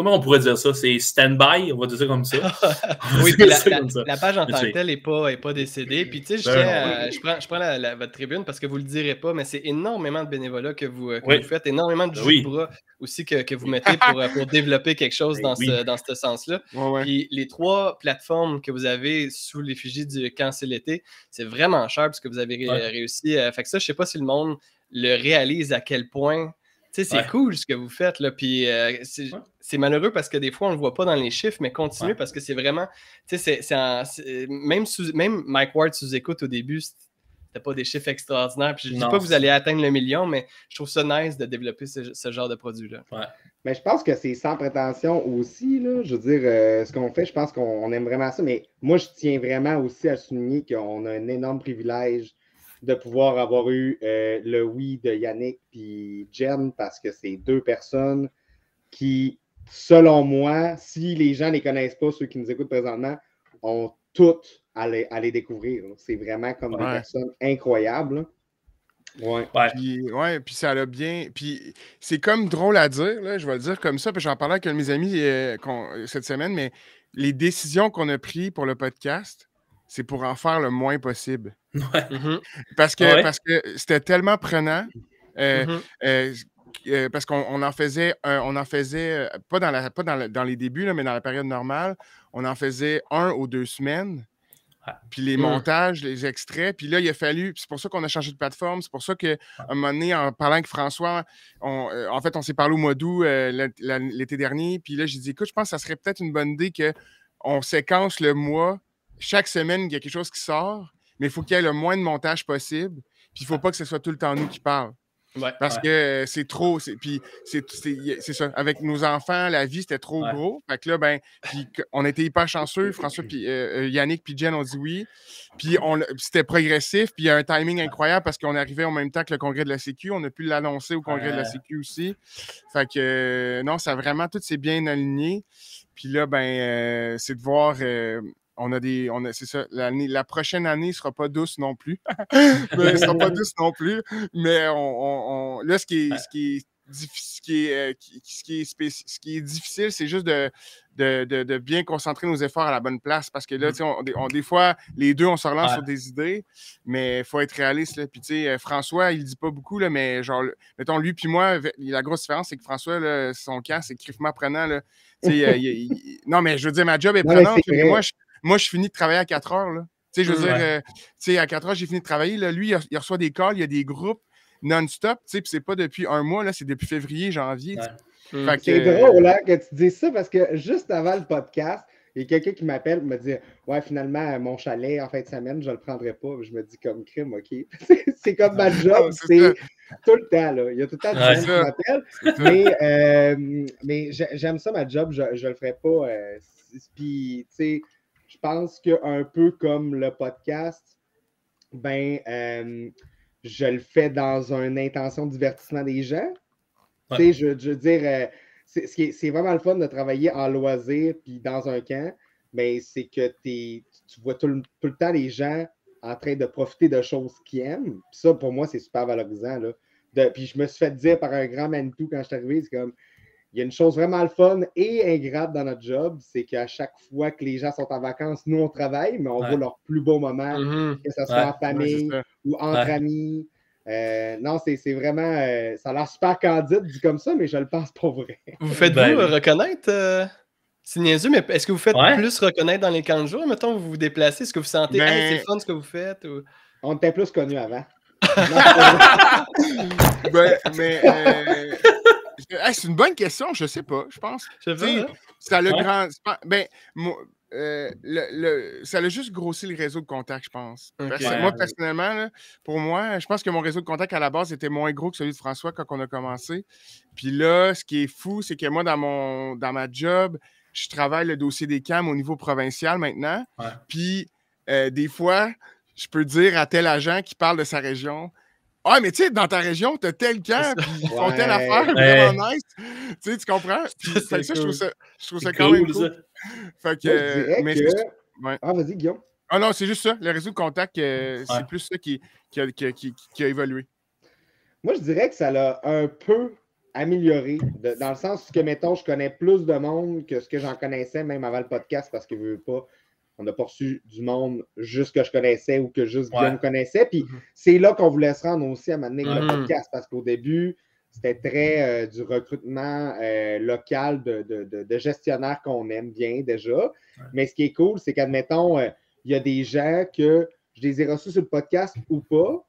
comment on pourrait dire ça? C'est stand-by, on va dire ça comme ça. [LAUGHS] oui, la, page en tant que telle n'est pas, est pas décédée. Puis, tu sais, ben je, prends, je prends votre tribune parce que vous ne le direz pas, mais c'est énormément de bénévolat que vous, vous faites, énormément de jus bras aussi que, vous mettez pour, pour développer quelque chose ben dans, ce, dans ce sens-là. Puis, les trois plateformes que vous avez sous l'effigie du Quand c'est l'été, c'est vraiment cher parce que vous avez réussi. fait que ça, je ne sais pas si le monde le réalise à quel point c'est cool ce que vous faites, là. Puis euh, c'est malheureux parce que des fois, on ne le voit pas dans les chiffres, mais continuez parce que c'est vraiment. Tu sais, même, même Mike Ward sous écoute au début, c'était pas des chiffres extraordinaires. Puis je ne dis pas que vous allez atteindre le million, mais je trouve ça nice de développer ce, genre de produit-là. Mais je pense que c'est sans prétention aussi. Là. Je veux dire, euh, ce qu'on fait, je pense qu'on aime vraiment ça. Mais moi, je tiens vraiment aussi à souligner qu'on a un énorme privilège de pouvoir avoir eu euh, le oui de Yannick puis Jen parce que c'est deux personnes qui, selon moi, si les gens ne les connaissent pas, ceux qui nous écoutent présentement, ont toutes à les, découvrir. C'est vraiment comme des personnes incroyables. Ouais. Puis, ouais, puis ça a bien. Puis c'est comme drôle à dire, là, je vais le dire comme ça, puis j'en parlais avec mes amis euh, cette semaine, mais les décisions qu'on a prises pour le podcast, c'est pour en faire le moins possible. Mm-hmm. Parce que parce que c'était tellement prenant. Euh, mm-hmm. euh, euh, parce qu'on en faisait, on en faisait pas dans, la, pas dans, les débuts, là, mais dans la période normale, on en faisait un ou deux semaines. Puis les mm. montages, les extraits. Puis là, il a fallu. C'est pour ça qu'on a changé de plateforme. C'est pour ça qu'à un moment donné, en parlant avec François, en fait, on s'est parlé au mois d'août l'été dernier. Puis là, j'ai dit écoute, je pense que ça serait peut-être une bonne idée qu'on séquence le mois chaque semaine, il y a quelque chose qui sort, mais il faut qu'il y ait le moins de montage possible. Puis il ne faut pas que ce soit tout le temps nous qui parlent. parce que c'est trop. Puis c'est ça. Avec nos enfants, la vie, c'était trop gros. Fait que là, ben, on était hyper chanceux. François, puis euh, euh, Yannick, puis Jen ont dit oui. Puis c'était progressif. Puis il y a un timing incroyable parce qu'on arrivait en même temps que le congrès de la Sécu. On a pu l'annoncer au congrès de la Sécu aussi. Fait que euh, non, ça vraiment, tout s'est bien aligné. Puis là, ben, c'est de voir on a des. On c'est ça. La prochaine année ne sera pas douce non plus. [LAUGHS] [LAUGHS] ne sera pas douce non plus. Mais on, là, ce qui est, ce qui est ce qui est, ce qui est, ce qui est difficile, c'est juste de, de, bien concentrer nos efforts à la bonne place. Parce que là, mmh. on, des fois, les deux, on se relance sur des idées, mais il faut être réaliste. Là. Puis, tu sais, François, il ne dit pas beaucoup, là, mais genre, mettons, lui puis moi, la grosse différence, c'est que François, son cas, c'est criffement prenant. Là. [LAUGHS] non, mais je veux dire, ma job est prenante. moi, je, moi, je finis de travailler à 4 heures. Là. sais, je veux Mm, dire, euh, tu sais, à 4 heures, j'ai fini de travailler. Là, lui, il, reçoit des calls, il y a des groupes non-stop. Tu sais, puis c'est pas depuis un mois, là, c'est depuis février, janvier. tu. Mm. Fait que, C'est euh, drôle hein, que tu dises ça parce que juste avant le podcast, il y a quelqu'un qui m'appelle et me dit Ouais, finalement, mon chalet en fin de semaine, je ne le prendrai pas. Je me dis comme crime, OK. [LAUGHS] c'est comme ma [LAUGHS] job, c'est c'est tout le temps. Là. Il y a tout le temps des gens qui Ça. m'appellent. c'est. Mais, euh, mais j'ai- j'aime ça, ma job, je ne le ferai pas. euh, Puis, tu sais, je pense qu'un peu comme le podcast, ben, euh, je le fais dans une intention de divertissement des gens. Ouais. Tu sais, je, je veux dire, euh, c'est vraiment le fun de travailler en loisir puis dans un camp, mais c'est que tu vois tout le, tout le temps les gens en train de profiter de choses qu'ils aiment. Puis ça, pour moi, c'est super valorisant. Là. De- puis je me suis fait dire par un grand Manitou quand je suis arrivé, c'est comme il y a une chose vraiment le fun et ingrate dans notre job, c'est qu'à chaque fois que les gens sont en vacances, nous on travaille, mais on Ouais. voit leurs plus beaux moments, Mhm. que ce soit Ouais. en famille ou entre Ouais. amis. Euh, non, c'est c'est vraiment. euh, ça a l'air super candide dit comme ça, mais je le pense pas vrai. Vous faites-vous Ben euh, reconnaître euh, C'est niaiseux, mais est-ce que vous faites Ouais. plus reconnaître dans les camps de jour? Mettons, vous vous déplacez, est-ce que vous sentez Ben- Hey, c'est le fun ce que vous faites? ou- On était plus connus avant. [LAUGHS] Ben, mais euh, hey, c'est une bonne question, je sais pas, je pense. Je sais pas, Tu sais, hein? Ça a le Ouais. grand. Ben, moi, euh, le, le- ça a juste grossi le réseau de contacts, je pense. Parce que moi, personnellement, là, pour moi, je pense que mon réseau de contacts à la base était moins gros que celui de François quand on a commencé. Puis là, ce qui est fou, c'est que moi, dans, mon, dans ma job, je travaille le dossier des CAM au niveau provincial maintenant. Ouais. Puis euh, des fois, je peux dire à tel agent qui parle de sa région. Ah, mais tu sais, dans ta région, t'as tel camp, puis ils font telle affaire, Ouais. vraiment nice. Tu sais, tu comprends? Puis, Ça, fait que ça, je trouve ça, je trouve ça quand même cool, ça. Fait que, dirais mais que. c'est- ouais. Ah, vas-y, Guillaume. Ah non, c'est juste ça. Le réseau de contact, euh, c'est plus ça qui, qui, a, qui a- qui- qui a évolué. Moi, je dirais que ça l'a un peu amélioré, de- dans le sens que, mettons, je connais plus de monde que ce que j'en connaissais même avant le podcast, parce que, je veux pas, on n'a pas reçu du monde juste que je connaissais ou que juste Guillaume Ouais. connaissait. Puis Mhm. c'est là qu'on voulait se rendre aussi à m'amener le Mhm. podcast, parce qu'au début, c'était très euh, du recrutement euh, local de, de- de- de gestionnaires qu'on aime bien déjà. Mais ce qui est cool, c'est qu'admettons, euh, il y a des gens que je les ai reçus sur le podcast ou pas,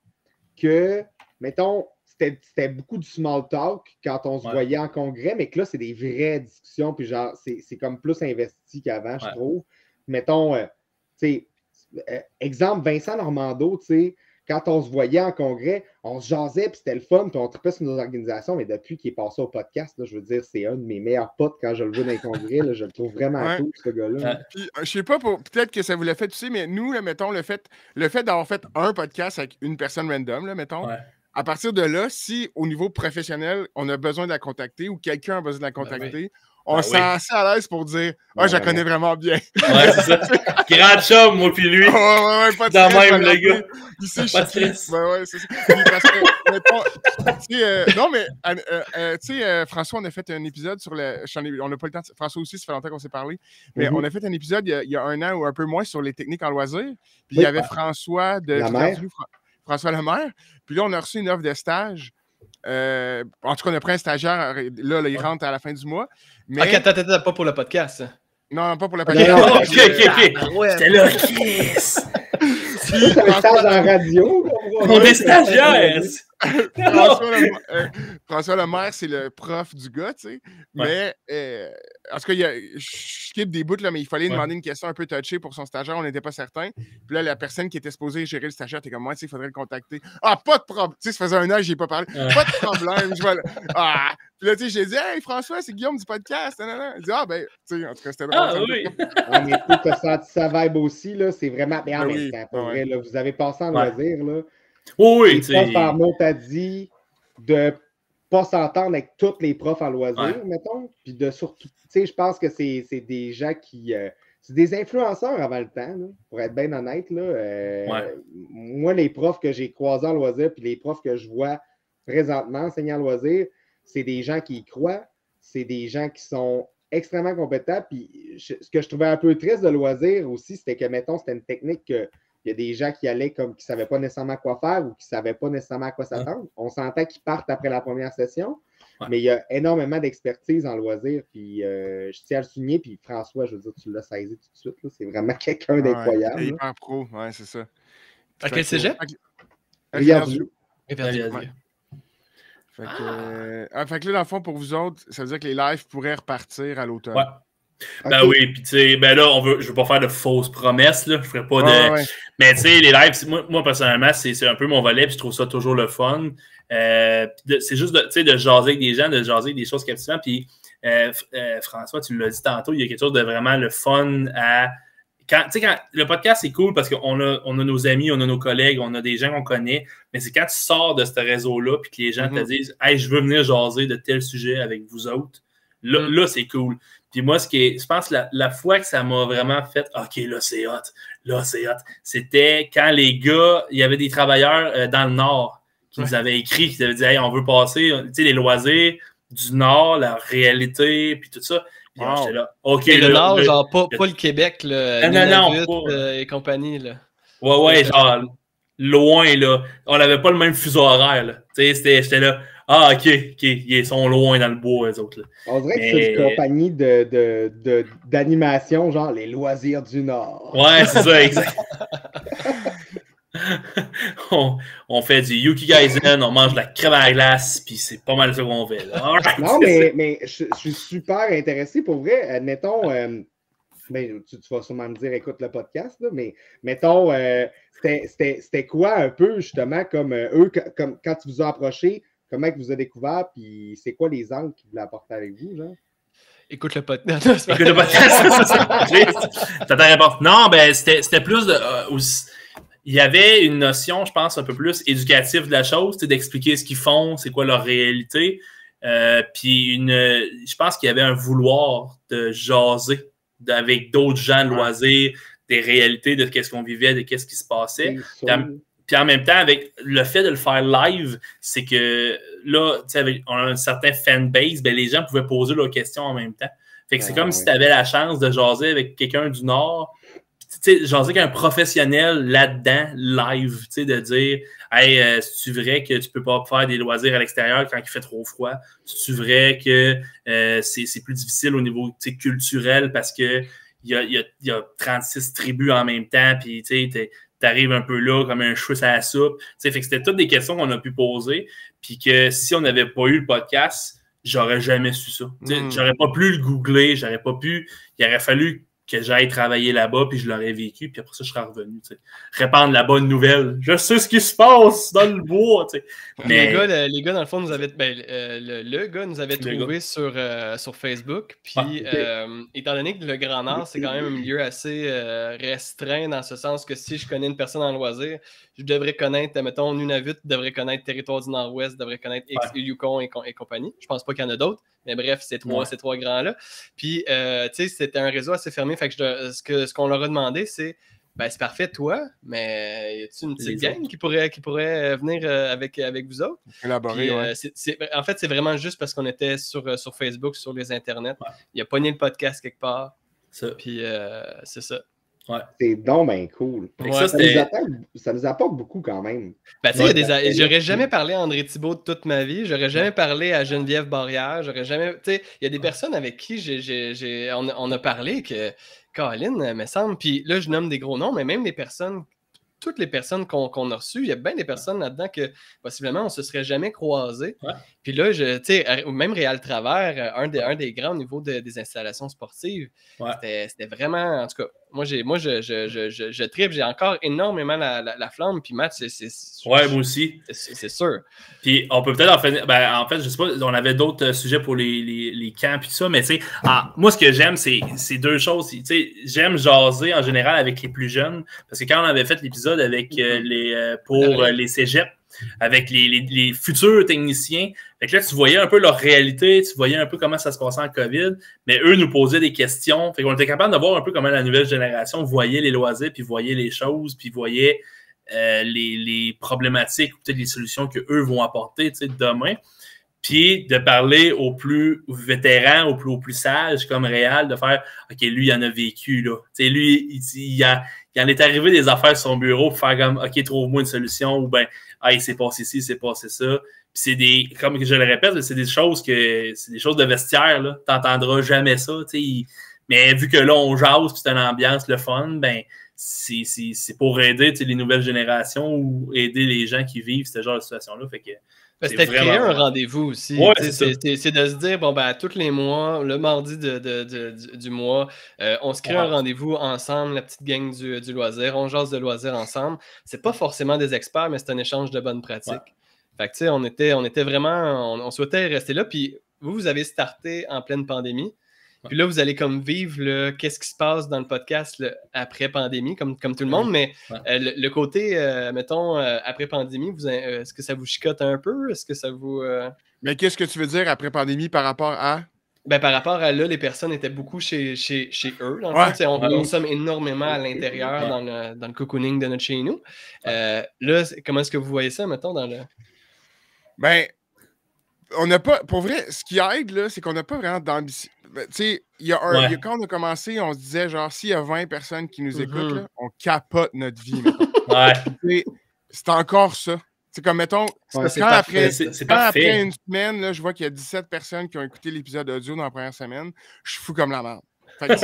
que, mettons, c'était beaucoup du small talk quand on se Ouais. voyait en congrès, mais que là, c'est des vraies discussions, puis genre, c'est comme plus investi qu'avant, je trouve. Mettons, euh, tu sais, euh, exemple, Vincent Normando, tu sais, quand on se voyait en congrès, on se jasait, puis c'était le fun, puis on tripait sur nos organisations, mais depuis qu'il est passé au podcast, là, je veux dire, c'est un de mes meilleurs potes quand je le vois dans les congrès, là, je le trouve vraiment Ouais. cool, ce gars-là. Ouais. Puis, euh, je sais pas, pour- peut-être que ça vous l'a fait, tu sais, mais nous, là, mettons, le fait, le fait d'avoir fait un podcast avec une personne random, là, mettons, Ouais. à partir de là, si au niveau professionnel, on a besoin de la contacter ou quelqu'un a besoin de la Ben oui. On Ben se oui. sent assez à l'aise pour dire Ah, je la ouais. connais vraiment bien. Ouais, c'est ça. [LAUGHS] Grand chum, moi puis lui. Ouais, ouais, ouais, pas de Dans stress, même, le gars. je Pas de stress. Ouais, ouais, c'est ça. Parce que, mettons, euh, non, mais, euh, euh, tu sais, François, on a fait un épisode sur le. on n'a pas le temps. de- François aussi, ça fait longtemps qu'on s'est parlé. Mais Mhm. on a fait un épisode il y, a, il y a un an ou un peu moins sur les techniques en loisirs. Puis il y avait François de. La mère. François Lemaire. Puis là, on a reçu une offre de stage. Euh, en tout cas, on a pris un stagiaire. Là, là, il rentre à la fin du mois. Mais. Ok, attends, attends, attends, pas pour le podcast. Non, non, pas pour la Non, paquette. non, ok, ok, ok. ouais. C'était là, Chris. [LAUGHS] Radio. On est stagiaires. [LAUGHS] François, Lemaire, euh, François Lemaire, c'est le prof du gars, tu sais. Mais, euh, en tout cas, il y a- je skip des bouts, là, mais il fallait Ouais. demander une question un peu touchée pour son stagiaire. On n'était pas certain. Puis là, la personne qui était supposée gérer le stagiaire était comme moi, tu sais, il faudrait le contacter. Ah, pas de problème. Tu sais, ça faisait un an que je ai pas parlé. Ouais. Pas de problème. je vais le- Ah! Puis là, tu sais, j'ai dit, hey, François, c'est Guillaume du podcast. Il dit, ah, ben, tu sais, en tout cas, c'était drôle. Ah oui. [LAUGHS] On est tous t'as senti sa vibe aussi, là. C'est vraiment. Mais en Ben même temps, pour ouais. vrai, là, vous avez passé en Ouais. loisir, là. Oui, oui, les tu profs t'as dit de pas s'entendre avec tous les profs en loisir, Ouais. mettons. Puis de surtout, tu sais, je pense que c'est c'est des gens qui. euh, c'est des influenceurs avant le temps, là, pour être bien honnête. Là, Euh, Ouais. Moi, les profs que j'ai croisés en loisir, puis les profs que je vois présentement enseigner en loisir, c'est des gens qui y croient, c'est des gens qui sont extrêmement compétents. Puis je- ce que je trouvais un peu triste de loisir aussi, c'était que, mettons, c'était une technique que il y a des gens qui allaient comme qui ne savaient pas nécessairement quoi faire ou qui ne savaient pas nécessairement à quoi s'attendre. On s'entend qu'ils partent après la première session. Ouais. Mais il y a énormément d'expertise en loisirs. Puis euh, je tiens à le souligner. Puis François, je veux dire, tu l'as saisi tout de suite. là. C'est vraiment [LAUGHS] quelqu'un Ouais, d'incroyable. là. hyper pro, ouais, c'est ça. À Fait quel que- cégep? fait que-. Ouais. Que, euh, ah, fait que là, dans le fond, pour vous autres, ça veut dire que les lives pourraient repartir à l'automne. Ouais. Ben oui, puis tu sais, ben là, on veut, je veux pas faire de fausses promesses, là. Je ferai pas de. Ouais. Mais tu sais, les lives, moi, moi, personnellement, c'est un peu mon volet, puis je trouve ça toujours le fun. Euh, c'est juste de, tu sais, de jaser avec des gens, de jaser avec des choses captivantes. Puis euh, euh, François, tu l'as dit tantôt, il y a quelque chose de vraiment le fun à. Quand, tu sais, quand le podcast, c'est cool parce qu'on a, on a nos amis, on a nos collègues, on a des gens qu'on connaît, mais c'est quand tu sors de ce réseau-là, puis que les gens te Mhm. disent Hey, je veux venir jaser de tel sujet avec vous autres. Là, Mhm. là c'est cool. Puis moi, ce qui est, je pense que la, la fois que ça m'a vraiment fait OK, là, c'est hot, là, c'est hot, c'était quand les gars, il y avait des travailleurs euh, dans le Nord qui nous avaient écrit, qui nous avaient dit Hey, on veut passer, tu sais, les loisirs du Nord, la réalité, puis tout ça. Puis Wow. j'étais là, OK, Et le Nord, genre pas, pas le Québec, là, Non, non, non, Nunavut, pas- euh, et compagnie. Là. Ouais, ouais, genre loin, là. On n'avait pas le même fuseau horaire, là. Tu sais, j'étais là. Ah, ok, ok, ils sont loin dans le bois, les autres, là. On dirait que c'est une compagnie de, de, de- d'animation, genre les loisirs du Nord. Ouais, c'est ça, exact. [LAUGHS] on, on fait du Yuki Gaizen, on mange de la crème à la glace, puis c'est pas mal ça qu'on fait. là. Non, mais, mais je, je suis super intéressé. Pour vrai, admettons, euh, ben, tu, tu vas sûrement me dire, écoute le podcast, là, mais mettons, euh, c'était- c'était c'était quoi un peu, justement, comme euh, eux, comme, quand tu vous as approché, comment vous ont découvert, puis c'est quoi les angles qu'ils voulaient apporter avec vous, genre? Écoute le podcast. [LAUGHS] Écoute le podcast, c'est ça. T'as ta réponse. Non, ben, c'était c'était plus de. euh, aussi- il y avait une notion, je pense, un peu plus éducative de la chose, d'expliquer ce qu'ils font, c'est quoi leur réalité. Euh, puis une, je pense qu'il y avait un vouloir de jaser avec d'autres gens de des réalités de qu'est-ce qu'on vivait, de qu'est-ce qui se passait. Puis. Puis en même temps, avec le fait de le faire live, c'est que là, tu sais, avec- on a un certain fanbase, ben, les gens pouvaient poser leurs questions en même temps. Fait que c'est Ah, comme si tu avais la chance de jaser avec quelqu'un du Nord, tu sais, jaser avec un professionnel là-dedans, live, tu sais, de dire Hey, euh, c'est-tu vrai que tu peux pas faire des loisirs à l'extérieur quand il fait trop froid? C'est-tu vrai que euh, c'est c'est plus difficile au niveau tu sais, culturel parce que il y a, y a- il y a 36 tribus en même temps, puis tu sais, t'arrives un peu là comme un cheveu à la soupe. Tu sais, fait que c'était toutes des questions qu'on a pu poser, puis que si on n'avait pas eu le podcast, j'aurais jamais su ça. Mm. J'aurais pas pu le googler, j'aurais pas pu. Il aurait fallu que j'aille travailler là-bas, puis je l'aurais vécu, puis après ça, je serais revenu. Répandre la bonne nouvelle. Je sais ce qui se passe dans le bois. Mais Les, gars, le- les gars, dans le fond, nous avaient, ben, euh, le, le gars nous avait trouvé sur, euh, sur Facebook. Puis, Ah, euh, étant donné que le Grand Nord, c'est quand même un milieu assez restreint dans ce sens que si je connais une personne en loisir, je devrais connaître, mettons, Nunavut, devrais connaître Territoire du Nord-Ouest, devrais connaître X, Ouais. Yukon et, com- et compagnie. Je pense pas qu'il y en a d'autres. Mais bref, ces trois, Ouais. ces trois grands-là. Puis, euh, tu sais, c'était un réseau assez fermé. Fait que je- ce qu'on leur a demandé, c'est ben, c'est parfait, toi, mais y a-tu une petite gang qui pourrait, qui pourrait euh, venir euh, avec, avec vous autres? Puis, ouais. euh, c'est- en fait, c'est vraiment juste parce qu'on était sur, sur Facebook, sur les internets. Ouais. Il a pogné le podcast quelque part. ça. Puis euh, c'est ça. C'est donc bien cool. Ouais. ça, Ça nous, apporte, ça nous apporte beaucoup quand même. Ben, tu sais, il y a Ouais, des- ben, j'aurais jamais parlé à André Thibault de toute ma vie. J'aurais jamais parlé à Geneviève Barrière. J'aurais jamais. Tu sais, il y a des personnes avec qui j'ai, j'ai- j'ai- on, a- on a parlé que. Caroline, euh, me semble. Puis là, je nomme des gros noms, mais même les personnes. Toutes les personnes qu'on a reçues, il y a bien des personnes là-dedans que possiblement on se serait jamais croisés. Ouais. Puis là, je, tu sais, euh, même Réal Travers, euh, un des, un des grands au niveau de- des installations sportives, Ouais. c'était- c'était vraiment. En tout cas, moi, j'ai, moi je, je, je, je, tripe, j'ai encore énormément la, la, la flamme. Puis Matt, c'est, Ouais, moi aussi. c'est, sûr. Puis on peut peut-être en finir. Ben, en fait, je sais pas, on avait d'autres euh, sujets pour les, les, les camps et tout ça, mais tu sais, ah, moi, ce que j'aime, c'est c'est deux choses. Tu sais, j'aime jaser en général avec les plus jeunes, parce que quand on avait fait l'épisode avec euh, les euh, pour euh, les cégeps, avec les, futurs techniciens, là, tu voyais un peu leur réalité, tu voyais un peu comment ça se passait en COVID, mais eux nous posaient des questions. Fait qu'on était capable de voir un peu comment la nouvelle génération voyait les loisirs, puis voyait les choses, puis voyait euh, les, problématiques ou peut-être les solutions qu'eux vont apporter demain. Puis de parler aux plus vétérans, aux plus, sages comme Réal, de faire OK, lui, il en a vécu. Là. Lui, il en est arrivé des affaires sur son bureau pour faire comme OK, trouve-moi une solution ou ben Ah, il s'est passé ci, il s'est passé ça. c'est des, comme je le répète, c'est des choses que c'est des choses de vestiaire. Tu n'entendras jamais ça. Mais vu que là, on jase, c'est une ambiance, le fun, ben c'est pour aider les nouvelles générations ou aider les gens qui vivent ce genre de situation-là. Fait que c'était créer un rendez-vous aussi. c'est de se dire, bon, ben, tous les mois, le mardi de, du, mois, euh, on se crée un rendez-vous ensemble, la petite gang du, loisir, on jase de loisir ensemble. C'est pas forcément des experts, mais c'est un échange de bonnes pratiques. Fait que, tu sais, on était, on était vraiment, on, souhaitait rester là. Puis vous, vous avez starté en pleine pandémie. Puis là, vous allez comme vivre le qu'est-ce qui se passe dans le podcast après pandémie, comme, comme tout le monde. Mais euh, le, côté, euh, mettons, euh, après pandémie, est-ce que ça vous chicote un peu? Est-ce que ça vous. Mais qu'est-ce que tu veux dire après pandémie par rapport à? Ben, par rapport à là, les personnes étaient beaucoup chez, chez, eux. on, nous sommes énormément à l'intérieur dans le, dans le cocooning de notre chez nous. là, comment est-ce que vous voyez ça, mettons, dans le. Ben, on n'a pas. Pour vrai, ce qui aide, là, c'est qu'on n'a pas vraiment d'ambition. Ben, tu sais, il y, a quand on a commencé, on se disait, genre, s'il y a 20 personnes qui nous écoutent, mm-hmm. là, on capote notre vie. [LAUGHS] ouais. C'est encore ça. C'est comme, mettons, quand, après, après, une semaine, là, je vois qu'il y a 17 personnes qui ont écouté l'épisode audio dans la première semaine, je suis fou comme la merde. Fait que, tu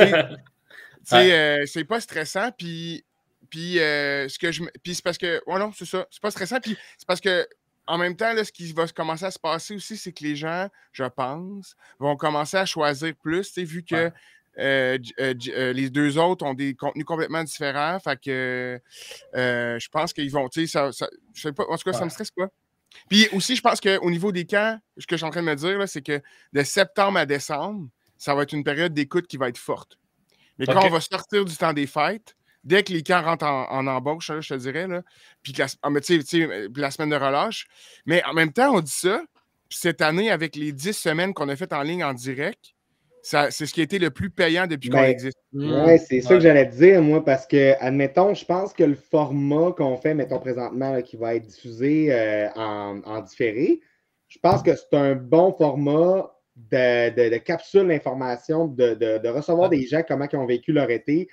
sais, [LAUGHS] euh, c'est pas stressant, puis, puis euh, ce que je puis c'est parce que, ouais, non, c'est ça, c'est pas stressant, puis c'est parce que en même temps, là, ce qui va commencer à se passer aussi, c'est que les gens, je pense, vont commencer à choisir plus, vu que euh, euh, euh, les deux autres ont des contenus complètement différents. Fait que je pense qu'ils vont, tu sais, ça, je sais pas, en tout cas, ça me stresse pas. Puis aussi, je pense qu'au niveau des camps, ce que je suis en train de me dire, c'est que de septembre à décembre, ça va être une période d'écoute qui va être forte. Mais quand on va sortir du temps des fêtes, dès que les camps rentrent en, embauche, je te dirais, là, puis la, la semaine de relâche. Mais en même temps, on dit ça, puis cette année, avec les 10 semaines qu'on a faites en ligne en direct, c'est ce qui a été le plus payant depuis qu'on ben, existe. Oui, mmh. c'est ça que j'allais te dire, moi, parce que, admettons, je pense que le format qu'on fait, mettons, présentement, qui va être diffusé euh, en, différé, je pense que c'est un bon format de, capsule d'information, de, recevoir des gens, comment ils ont vécu leur été,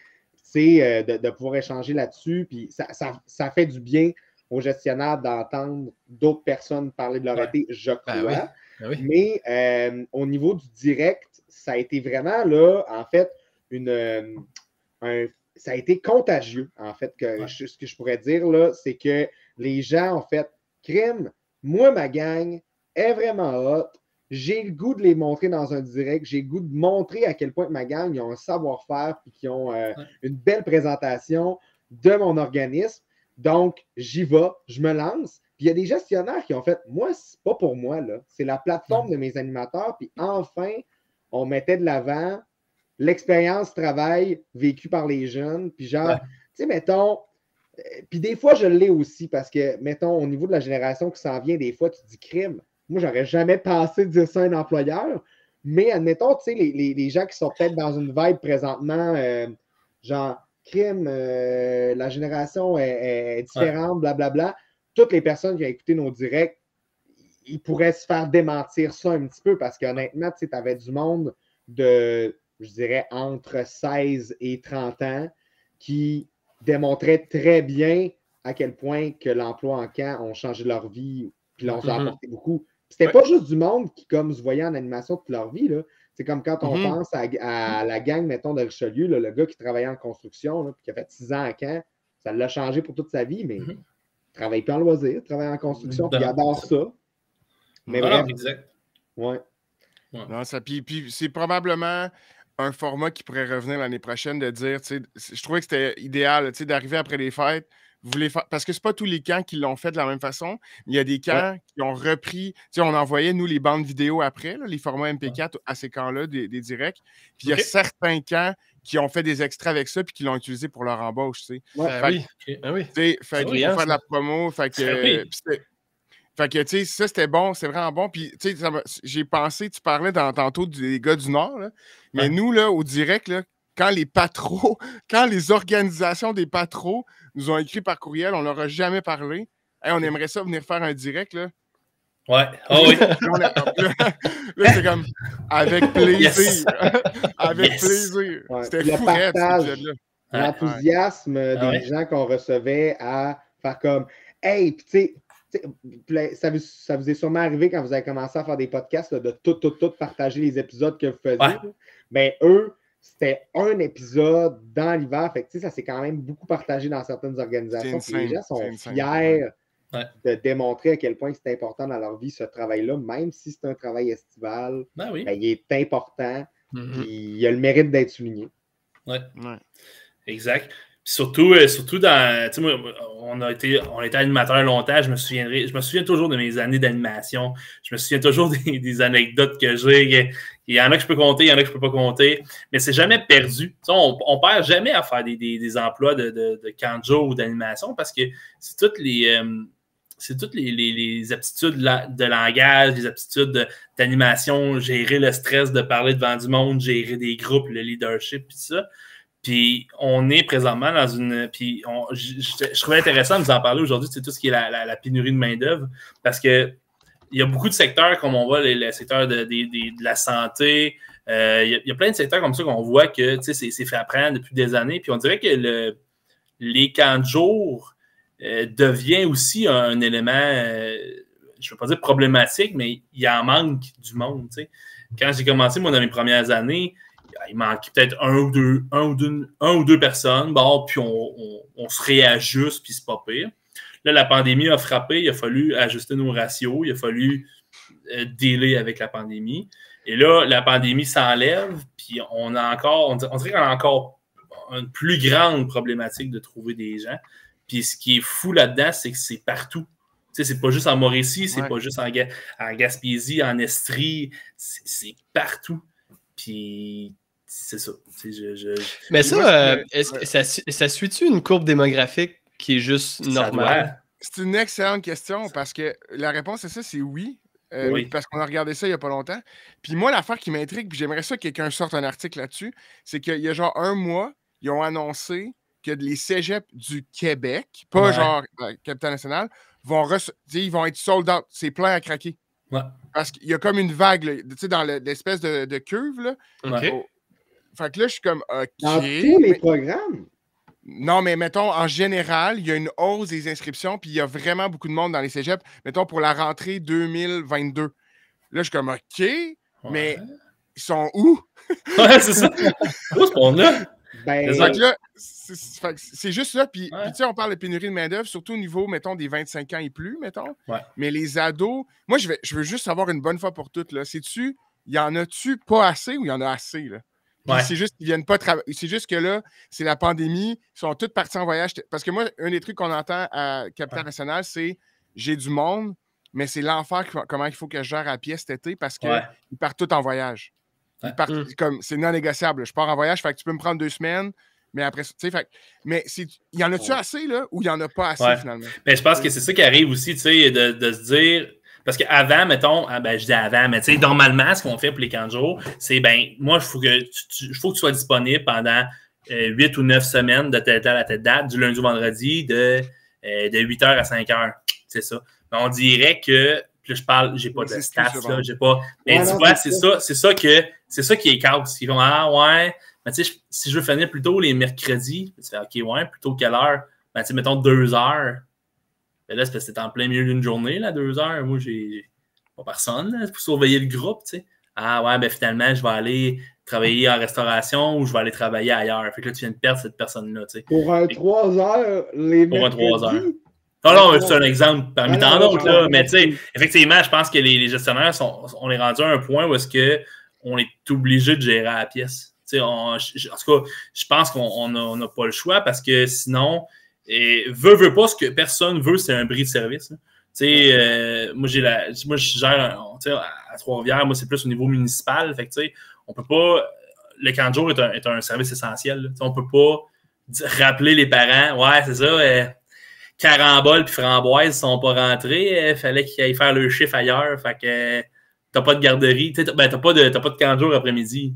euh, de, pouvoir échanger là-dessus. Puis ça, fait du bien aux gestionnaires d'entendre d'autres personnes parler de leur été, je ben crois. Ben Mais euh, au niveau du direct, ça a été vraiment là, en fait, une, euh, ça a été contagieux, en fait. Que ce que je pourrais dire là, c'est que les gens, en fait, crime, moi, ma gang est vraiment hot j'ai le goût de les montrer dans un direct, j'ai le goût de montrer à quel point ma gang, ils ont un savoir-faire et qu'ils ont euh, une belle présentation de mon organisme. Donc, j'y vais, je me lance. Puis il y a des gestionnaires qui ont fait Moi, c'est pas pour moi, là. C'est la plateforme de mes animateurs. Puis enfin, on mettait de l'avant l'expérience travail vécue par les jeunes. Puis genre, tu sais, mettons, euh, puis des fois, je l'ai aussi parce que, mettons, au niveau de la génération qui s'en vient, des fois, tu dis crime. Moi, j'aurais jamais pensé dire ça à un employeur. Mais admettons, tu sais, les, gens qui sont peut-être dans une vibe présentement, euh, genre crime, euh, la génération est, différente, blablabla. Toutes les personnes qui ont écouté nos directs, ils pourraient se faire démentir ça un petit peu parce qu'honnêtement, tu sais, avais du monde de, je dirais, entre 16 et 30 ans qui démontrait très bien à quel point que l'emploi en camp ont changé leur vie, puis l'ont mm-hmm. apporté beaucoup. C'était pas juste du monde qui, comme, se voyait en animation toute leur vie. C'est comme quand on mhm. pense à, la gang, mettons, de Richelieu, le gars qui travaillait en construction, puis qui a fait six ans à Caen, ça l'a changé pour toute sa vie, mais mhm. il ne travaille pas en loisir, il travaille en construction, puis il adore ça. Mais bref. Exact. Ouais. Non, ça, puis, puis c'est probablement un format qui pourrait revenir l'année prochaine de dire, je trouvais que c'était idéal d'arriver après les fêtes, parce que c'est pas tous les camps qui l'ont fait de la même façon. Il y a des camps qui ont repris. Tu sais, on envoyait, nous, les bandes vidéo après, les formats MP4 à ces camps-là, des, directs. Puis il y a certains camps qui ont fait des extraits avec ça puis qui l'ont utilisé pour leur embauche. Tu sais. Ben oui. Ben oui. Faire de la promo. Fait que, fait que, tu sais, ça, c'était bon, c'est vraiment bon. Puis, tu sais, j'ai pensé, tu parlais dans, tantôt des gars du Nord, mais nous, là, au direct, là, quand les patros, [LAUGHS] quand les organisations des patros nous ont écrit par courriel, on leur a jamais parlé. on aimerait ça venir faire un direct, là. Ouais. Oh oui. [LAUGHS] [LAUGHS] là, c'est comme avec [LAUGHS] plaisir. avec plaisir. C'était fou, L'enthousiasme ah des gens qu'on recevait à faire comme Hey, tu sais, ça, vous, ça vous est sûrement arrivé quand vous avez commencé à faire des podcasts de tout, tout, tout partager les épisodes que vous faisiez. Mais ben, eux, c'était un épisode dans l'hiver. Fait que, ça s'est quand même beaucoup partagé dans certaines organisations. les gens sont fiers de démontrer à quel point c'est important dans leur vie ce travail-là, même si c'est un travail estival. Ben oui. Ben, il est important. Mm-hmm. Il a le mérite d'être souligné. Oui. Ouais. Exact. Surtout, euh, surtout dans. Moi, on a été on a été animateur longtemps. Je me souviendrai, je me souviens toujours de mes années d'animation. Je me souviens toujours [LAUGHS] des, anecdotes que j'ai. Il y en a que je peux compter, il y en a que je peux pas compter. Mais c'est jamais perdu. on ne perd jamais à faire des, emplois de, de, de ou d'animation parce que c'est toutes les. Euh, c'est toutes les, aptitudes de langage, les aptitudes d'animation, gérer le stress de parler devant du monde, gérer des groupes, le leadership, puis ça. Puis on est présentement dans une. Puis je, trouvais intéressant de vous en parler aujourd'hui, c'est tout ce qui est la, pénurie de main-d'œuvre, parce que il y a beaucoup de secteurs, comme on voit, le, secteur de, la santé. Euh, il, y a, plein de secteurs comme ça qu'on voit que c'est fait apprendre depuis des années. Puis on dirait que le, les camps de jour euh, devient aussi un, élément, euh, je ne veux pas dire problématique, mais il en manque du monde. Quand j'ai commencé, moi, dans mes premières années, il manquait peut-être un ou deux, un un ou deux personnes, bon, puis on, se réajuste, puis c'est pas pire. Là, la pandémie a frappé, il a fallu ajuster nos ratios, il a fallu euh, dealer avec la pandémie. Et là, la pandémie s'enlève, puis on a encore, on dirait qu'on a encore une plus grande problématique de trouver des gens. Puis ce qui est fou là-dedans, c'est que c'est partout. Tu sais, c'est pas juste en Mauricie, c'est pas juste en, en, Gaspésie, en Estrie, c'est partout. Puis c'est ça. Mais ça, euh, ça, ça suit-tu une courbe démographique qui est juste normale? C'est une excellente question parce que la réponse à ça, c'est oui. Euh, oui. Parce qu'on a regardé ça il n'y a pas longtemps. Puis moi, l'affaire qui m'intrigue, puis j'aimerais ça que quelqu'un sorte un article là-dessus, c'est qu'il y a genre un mois, ils ont annoncé que les cégeps du Québec, pas genre euh, Capital National, vont, ils vont être sold out. C'est plein à craquer. Parce qu'il y a comme une vague, tu sais, dans l'espèce de, de, cuve, là. Fait que là, je suis comme, OK. Dans tous les programmes? Non, mais mettons, en général, il y a une hausse des inscriptions, puis il y a vraiment beaucoup de monde dans les cégeps, mettons, pour la rentrée 2022. Là, je suis comme, OK, mais ils sont où? [LAUGHS] ouais, c'est ça. Où est-ce qu'on a? Ben... C'est juste ça. Puis, tu sais, on parle de pénurie de main-d'œuvre, surtout au niveau, mettons, des 25 ans et plus, mettons. Mais les ados, moi, je, vais, je veux juste savoir une bonne fois pour toutes, là. C'est-tu, y en a-tu pas assez ou il y en a assez, là? C'est juste qu'ils viennent pas travailler. C'est juste que là, c'est la pandémie. Ils sont tous partis en voyage. Parce que moi, un des trucs qu'on entend à Capital National, c'est j'ai du monde, mais c'est l'enfer comment il faut que je gère à pied cet été parce qu'ils partent tous en voyage. Mmh. comme c'est non négociable. Je pars en voyage, fait que tu peux me prendre deux semaines. Mais après, tu sais, mais il y en a-tu assez, là, ou il n'y en a pas assez, finalement? Mais je pense que c'est ça qui arrive aussi, tu sais, de, de, se dire, parce qu'avant, mettons, ah, ben, je dis avant, mais tu sais, normalement, ce qu'on fait pour les 15 jours, c'est, ben, moi, il faut, que tu, faut que tu sois disponible pendant euh, 8 ou 9 semaines de telle, à telle date, du lundi au vendredi, de, euh, de 8 h à 5 h. C'est ça. Mais on dirait que, puis je parle, j'ai pas de staff, là, j'ai pas. Mais tu vois, c'est ça, c'est ça que, c'est ça qui est casse. Ils vont, ah, ouais, mais tu sais, si je veux finir plutôt les mercredis, tu fais, OK, ouais, plutôt quelle heure? Ben, tu sais, mettons deux heures. Là, c'est parce que c'est en plein milieu d'une journée, là, deux heures. Moi, j'ai pas personne pour surveiller le groupe, tu sais. Ah ouais, ben finalement, je vais aller travailler en restauration ou je vais aller travailler ailleurs. Fait que là, tu viens de perdre cette personne-là, tu sais. Pour un trois heures, les Pour un trois heures. Non, non, c'est un exemple parmi tant d'autres, là. Mais tu sais, effectivement, je pense que les, gestionnaires, sont, on est rendu à un point où est-ce qu'on est obligé de gérer à la pièce en tout cas, je pense qu'on n'a pas le choix parce que sinon, et, veut, veut pas, ce que personne veut, c'est un bris de service. Euh, moi, j'ai la, moi, je gère à Trois-Rivières, moi, c'est plus au niveau municipal. Fait que, on peut pas. Le camp de jour est un, service essentiel. On peut pas rappeler les parents. Ouais, c'est ça. Euh, carambole puis framboise sont pas rentrés. Il euh, fallait qu'ils aillent faire le chiffre ailleurs. Fait que t'as pas de garderie. Ben, t'as pas de, pas de camp de jour après-midi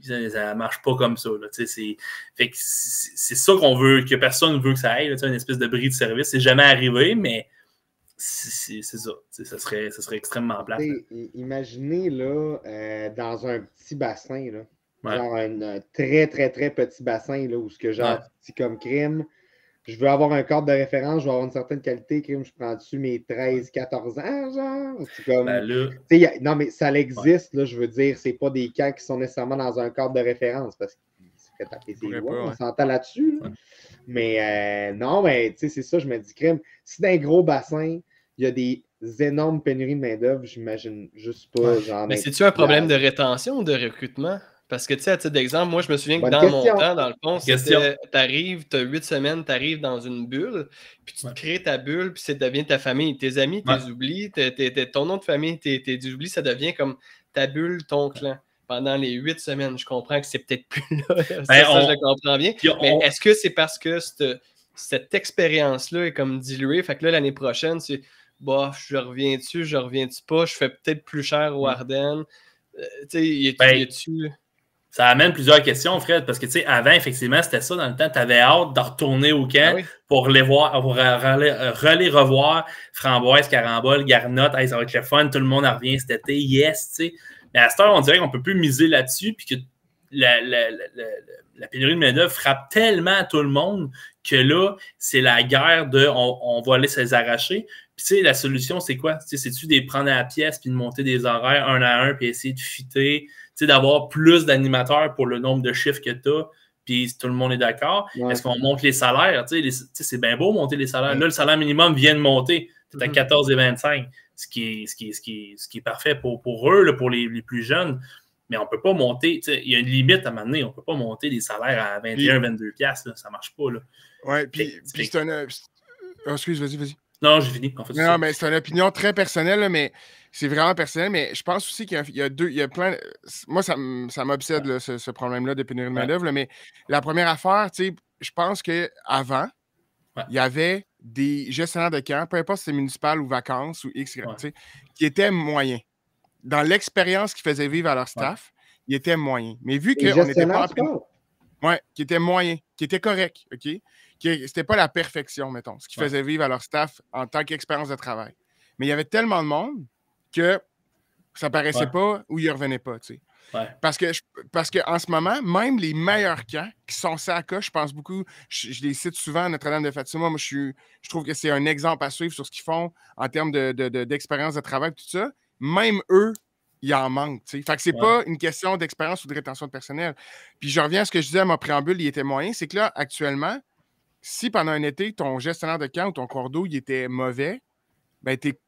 ça, ne marche pas comme ça. C'est ça qu'on veut, que personne veut que ça aille, une espèce de bris de service. C'est jamais arrivé, mais c'est ça. Ça serait, ça serait extrêmement plat. Imaginez là, euh, dans un petit bassin, là, genre un très, très, très petit bassin, là, où ce que genre petit comme crime, je veux avoir un cadre de référence, je veux avoir une certaine qualité, crime, je prends dessus mes 13, 14 ans, genre? C'est comme. Ben là, a- non, mais ça existe, là, je veux dire, c'est pas des cas qui sont nécessairement dans un cadre de référence parce qu'il se fait taper ses on s'entend là-dessus. là. Ouais. Mais euh, non, mais tu sais, c'est ça, je me dis, crime, si dans un gros bassin, il y a des énormes pénuries de main-d'œuvre, j'imagine juste pas, genre. Mais c'est-tu un problème de rétention ou de recrutement? Parce que, tu sais, à titre d'exemple, moi, je me souviens que Bonne dans question. mon temps, dans le fond, c'était t'arrives, t'as huit semaines, t'arrives dans une bulle, puis tu te Ouais. crées ta bulle, puis ça devient ta famille. Tes amis, tes Ouais. oublies, t'es- t'es- t'es- ton nom de famille, tes, tes oublies, ça devient comme ta bulle, ton clan. Pendant les huit semaines, je comprends que c'est peut-être plus [LAUGHS] là. ça, Ben, ça, on- je le comprends bien. on- Mais est-ce que c'est parce que cette, cette expérience-là est comme diluée? Fait que là, l'année prochaine, c'est bah, je reviens-tu, je reviens-tu pas, je fais peut-être plus cher aux Mm. Ardennes. Euh, tu sais, y a-tu- Ben, y a-tu- ça amène plusieurs questions, Fred, parce que tu sais, avant, effectivement, c'était ça dans le temps. Tu avais hâte de retourner au camp Ah oui. pour les voir, pour euh, relais, euh, relais revoir Framboise, Carambole, Garnotte. Hey, ça va être le fun, tout le monde en revient cet été, yes, tu sais. Mais à cette heure, on dirait qu'on ne peut plus miser là-dessus, puis que la, la, la, la- la pénurie de main-d'œuvre frappe tellement tout le monde que là, c'est la guerre de on, on va aller se les arracher. Puis tu sais, la solution, c'est quoi? Tu sais, C'est-tu de prendre à la pièce puis de monter des horaires un à un puis essayer de fitter, d'avoir plus d'animateurs pour le nombre de chiffres que tu as, puis tout le monde est d'accord. Ouais. Est-ce qu'on monte les salaires? Tu les- tu c'est bien beau monter les salaires. Là, le salaire minimum vient de monter. C'est à Mhm. 14 et 25, ce qui est, ce qui est, ce qui est, ce qui est parfait pour, pour eux, là, pour les, les plus jeunes. Mais on ne peut pas monter, tu il y a une limite à un moment donné, on ne peut pas monter des salaires à 21, 22 piastres, ça ne marche pas. Ouais, puis, c'est un. euh, oh, excuse, vas-y, vas-y. Non, j'ai fini. En fait, c'est Non, non, mais c'est une opinion très personnelle, mais c'est vraiment personnel. Mais je pense aussi qu'il y a, il y a deux. Il y a plein. Moi, ça, m'obsède, ce, ce problème-là de pénurie de main-d'œuvre. là, Mais la première affaire, tu sais, je pense qu'avant, Ouais. il y avait des gestionnaires de camp, peu importe si c'est municipal ou vacances ou X, Ouais. qui étaient moyens. Dans l'expérience qu'ils faisaient vivre à leur staff, ils étaient moyens. Mais vu qu'on n'était pas? Ouais, qui était moyen, qui était correct, OK? C'était pas la perfection, mettons, ce qui Ouais. faisait vivre à leur staff en tant qu'expérience de travail. Mais il y avait tellement de monde que ça paraissait Ouais. pas ou ils revenaient pas, tu sais. Ouais. Parce que je- parce qu'en ce moment, même les meilleurs camps qui sont ça à je pense beaucoup, je, je les cite souvent, Notre-Dame de Fatima, moi je, suis, je trouve que c'est un exemple à suivre sur ce qu'ils font en termes de, de- de- d'expérience de travail, tout ça. Même eux, il en manque. tu sais. Fait que c'est Ouais. pas une question d'expérience ou de rétention de personnel. Puis je reviens à ce que je disais à mon préambule, il était moyen, c'est que là, actuellement, si pendant un été, ton gestionnaire de camp ou ton cours d'eau, il était mauvais, ben t'es-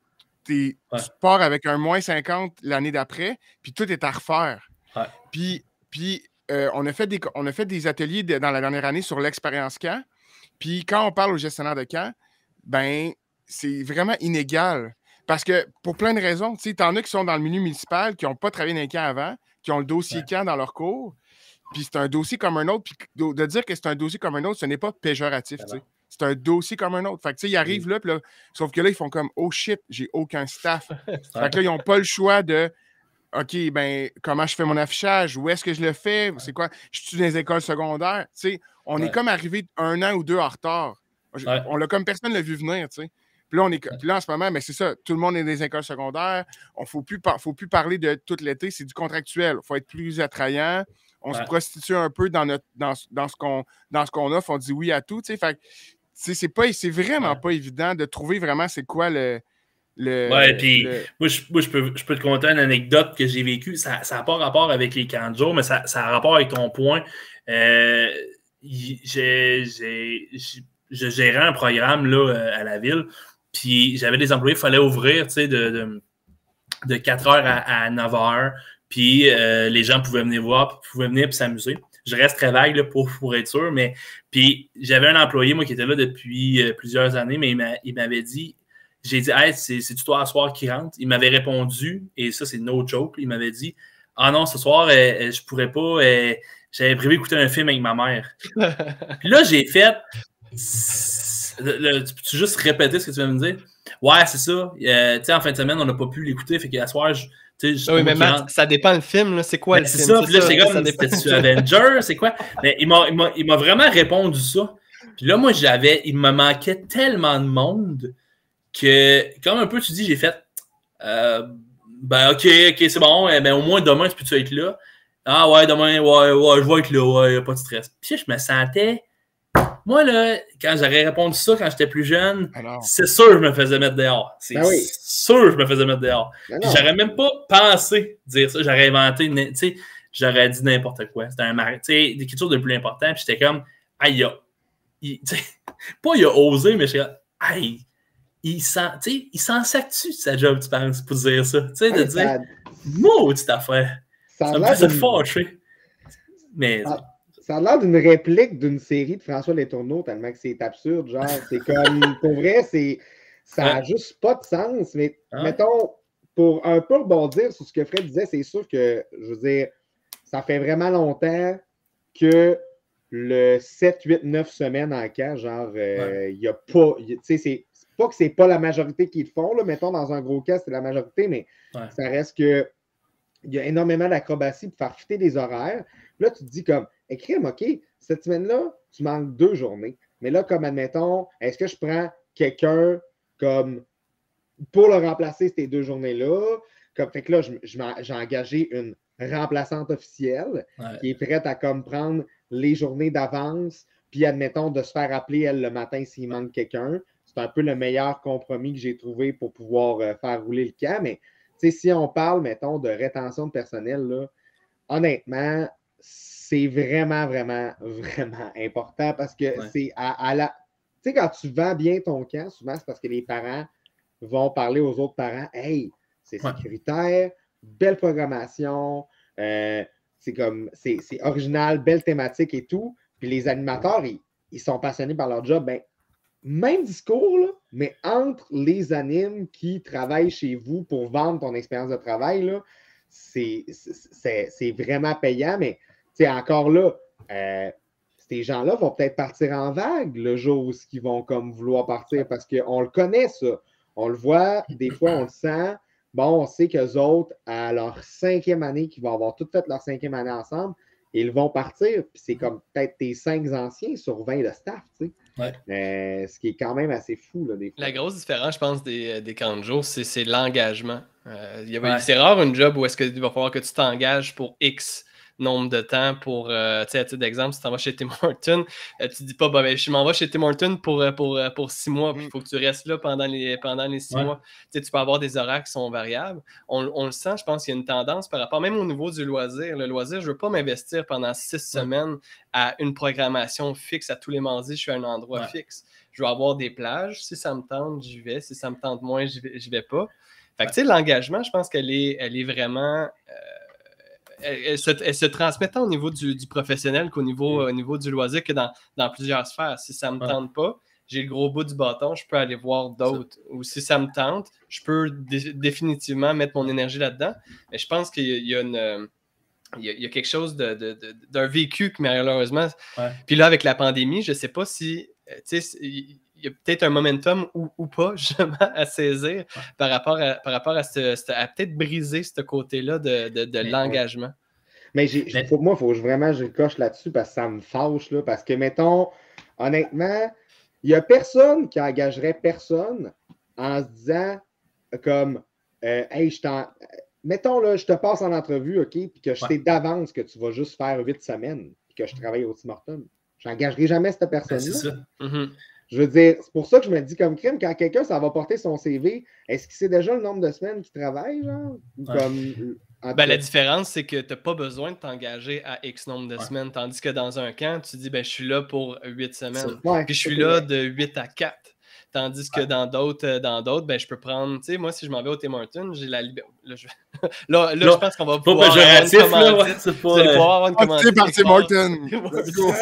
Ouais. tu pars avec un moins 50 l'année d'après, puis tout est à refaire. Ouais. Puis, puis euh, on, a fait des, on a fait des ateliers de- dans la dernière année sur l'expérience camp. Puis quand on parle au gestionnaire de camp, ben c'est vraiment inégal. Parce que pour plein de raisons, tu sais, t'en as qui sont dans le milieu municipal, qui n'ont pas travaillé dans les camps avant, qui ont le dossier Ouais. camp dans leur cours, puis c'est un dossier comme un autre, puis de, de dire que c'est un dossier comme un autre, ce n'est pas péjoratif, tu sais. C'est un dossier comme un autre. Fait que, tu sais, ils arrivent là, sauf que là, ils font comme, oh shit, j'ai aucun staff. [LAUGHS] Fait que là, ils n'ont pas le choix de OK, ben, comment je fais mon affichage? Où est-ce que je le fais? C'est quoi? Je suis dans les écoles secondaires. Tu sais, on Ouais. est comme arrivé un an ou deux en retard. Je- Ouais. On l'a comme personne ne l'a vu venir, tu sais. Puis là, on est, puis là, en ce moment, mais c'est ça, tout le monde est dans les écoles secondaires. On ne faut plus, par- faut plus parler de tout l'été, c'est du contractuel. Il faut être plus attrayant. On se prostitue un peu dans, notre, dans, dans ce qu'on dans ce qu'on offre. On dit oui à tout, tu sais. Fait c'est pas- c'est vraiment Ouais. pas évident de trouver vraiment c'est quoi le. le Ouais, puis le- moi, je, moi, je peux, je peux te conter une anecdote que j'ai vécue. Ça n'a pas rapport avec les camps de jour, mais ça, ça a rapport avec ton point. Euh, j'ai- je gérais un programme là, euh, à la ville, puis j'avais des employés, il fallait ouvrir tu sais, de, de, de 4 h à, à 9 h, puis euh, les gens pouvaient venir voir, pouvaient venir puis s'amuser. Je reste très vague là, pour, pour être sûr, mais puis j'avais un employé, moi, qui était là depuis euh, plusieurs années, mais il m'a- il m'avait dit j'ai dit, hey, c'est toi à soir qui rentre? Il m'avait répondu, et ça, c'est no joke. Il m'avait dit, ah non, ce soir, euh, euh, je pourrais pas. euh, J'avais prévu d'écouter un film avec ma mère. [LAUGHS] Puis là, j'ai fait. le- le- tu peux juste répéter ce que tu viens de me dire? Ouais, c'est ça. Euh, tu sais, en fin de semaine, on n'a pas pu l'écouter. Fait qu'à soir, je. Tu sais, Ah oui, mais qui Matt, rentre. ça dépend le film. C'est quoi Ben, le c'est film? ça, puis là, c'est ça comme, dépend. c'était-tu Avenger, c'est quoi? Mais il m'a- vraiment répondu ça. Puis là, moi, j'avais, il me manquait tellement de monde que, comme un peu tu dis, j'ai fait, euh, ben, ok, ok, c'est bon, eh ben, au moins demain, tu peux-tu être là? Ah ouais, demain, ouais, ouais, je vais être là, ouais, pas de stress. Puis je me sentais Moi, là, quand j'aurais répondu ça quand j'étais plus jeune, Alors, c'est sûr que je me faisais mettre dehors. C'est Ben oui. sûr que je me faisais mettre dehors. Non. J'aurais même pas pensé dire ça. J'aurais inventé, tu sais, j'aurais dit n'importe quoi. C'était un mari, tu sais, quelque chose de plus important. Puis j'étais comme, ah, il a, il- tu sais, [LAUGHS] pas il a osé, mais j'étais comme, hey, il s'en, tu il s'en sac-tu de sa job, tu penses, pour dire ça? Tu sais, de dire, maudite affaire. ça Ça me faisait fâcher. Mais, Ah. Ça a l'air d'une réplique d'une série de François Letourneau, tellement que c'est absurde. Genre, c'est comme, [LAUGHS] pour vrai, c'est, ça n'a juste pas de sens. Mais Ouais. mettons, pour un peu rebondir sur ce que Fred disait, c'est sûr que, je veux dire, ça fait vraiment longtemps que le 7, 8, 9 semaines en cas, genre, euh, il y a pas, tu sais, c'est c'est pas que c'est pas la majorité qui le font, là, mettons, dans un gros cas, c'est la majorité, mais Ouais. ça reste que il y a énormément d'acrobatie pour faire fitter des horaires. Là, tu te dis comme, écrime, OK, cette semaine-là, tu manques deux journées. Mais là, comme admettons, est-ce que je prends quelqu'un comme pour le remplacer ces deux journées-là? Comme, fait que là, je- je j'ai engagé une remplaçante officielle Ouais. qui est prête à comme prendre les journées d'avance, puis admettons de se faire appeler elle le matin s'il manque quelqu'un. C'est un peu le meilleur compromis que j'ai trouvé pour pouvoir euh, faire rouler le camp. Mais tu sais, si on parle, mettons, de rétention de personnel, là, honnêtement, c'est vraiment, vraiment, vraiment important parce que Ouais. c'est à, à la. Tu sais, quand tu vends bien ton camp, souvent, c'est parce que les parents vont parler aux autres parents Hey, c'est Ouais. sécuritaire, belle programmation, euh, c'est comme, c'est original, belle thématique et tout. Puis les animateurs, ils, ils sont passionnés par leur job. Ben, même discours, là, mais entre les animes qui travaillent chez vous pour vendre ton expérience de travail, c'est vraiment payant. Mais sais, encore là, euh, ces gens-là vont peut-être partir en vague le jour où ils vont comme vouloir partir parce qu'on le connaît, ça. On le voit, des fois, on le sent. Bon, on sait qu'eux autres, à leur cinquième année, qu'ils vont avoir toutes fait leur cinquième année ensemble, ils vont partir. Puis c'est comme peut-être tes cinq anciens sur 20 de staff, tu sais. Ouais. Euh, ce qui est quand même assez fou, là, des fois. La grosse différence, je pense, des, des camps de jour, c'est c'est l'engagement. Euh, Ouais. C'est rare une job où est-ce qu'il va falloir que tu t'engages pour X nombre de temps pour, euh, tu sais, à titre d'exemple, si tu t'en vas chez Tim Horton, euh, tu dis pas, bah, ben, je m'en vais chez Tim Horton pour, euh, pour, euh, pour six mois, puis il Mm. faut que tu restes là pendant les, pendant les six Ouais. mois. Tu sais, tu peux avoir des horaires qui sont variables. On, on le sent, je pense qu'il y a une tendance par rapport, même au niveau du loisir. Le loisir, je veux pas m'investir pendant six Ouais. semaines à une programmation fixe à tous les mardis, je suis à un endroit Ouais. fixe. Je vais avoir des plages. Si ça me tente, j'y vais. Si ça me tente moins, j'y vais, vais pas. Fait que, tu sais, l'engagement, je pense qu'elle est, elle est vraiment. euh, elle, se, elle se transmet tant au niveau du, du professionnel qu'au niveau, au niveau du loisir que dans, dans plusieurs sphères. Si ça me Ouais. tente pas, j'ai le gros bout du bâton, je peux aller voir d'autres. Ou si ça me tente, je peux dé- définitivement mettre mon énergie là-dedans. Mais je pense qu'il y a- il y a une. euh, il y, a, il y a quelque chose de- de- de- d'un vécu que malheureusement. Ouais. Puis là, avec la pandémie, je ne sais pas si. Il y a peut-être un momentum ou, ou pas, [LAUGHS] justement, à saisir par rapport à, par rapport à, ce, ce- à peut-être briser ce côté-là de, de- de Mais- l'engagement. Mais Mais- faut- moi, il faut que je- vraiment je coche là-dessus parce que ça me fâche. Là, parce que, mettons, honnêtement, il n'y a personne qui engagerait personne en se disant comme euh, Hey, je t'en. Mettons, là, je te passe en entrevue, OK, puis que je Ouais. sais d'avance que tu vas juste faire huit semaines, puis que je travaille au Tim Hortons. Je n'engagerai jamais cette Ben, c'est personne-là. ça. Je veux dire, c'est pour ça que je me dis comme crime, quand quelqu'un ça va porter son CV, est-ce qu'il sait déjà le nombre de semaines qu'il travaille, genre? Ou Ouais. Comme, tout Ben, la différence, c'est que tu n'as pas besoin de t'engager à X nombre de Ouais. semaines, tandis que dans un camp, tu dis ben, je suis là pour 8 semaines. Puis je suis là de 8 à 4. Tandis que Ouais. dans d'autres, euh, dans d'autres, ben, je peux prendre. Tu sais, moi, si je m'en vais au Tim Hortons, j'ai la liberté. Là, je... [LAUGHS] là, je pense qu'on va pouvoir. péjoratif, là. ouais, c'est Vous pas. allez euh, pouvoir avoir une [LAUGHS] Ah, commandite. c'est par Tim Hortons. Go.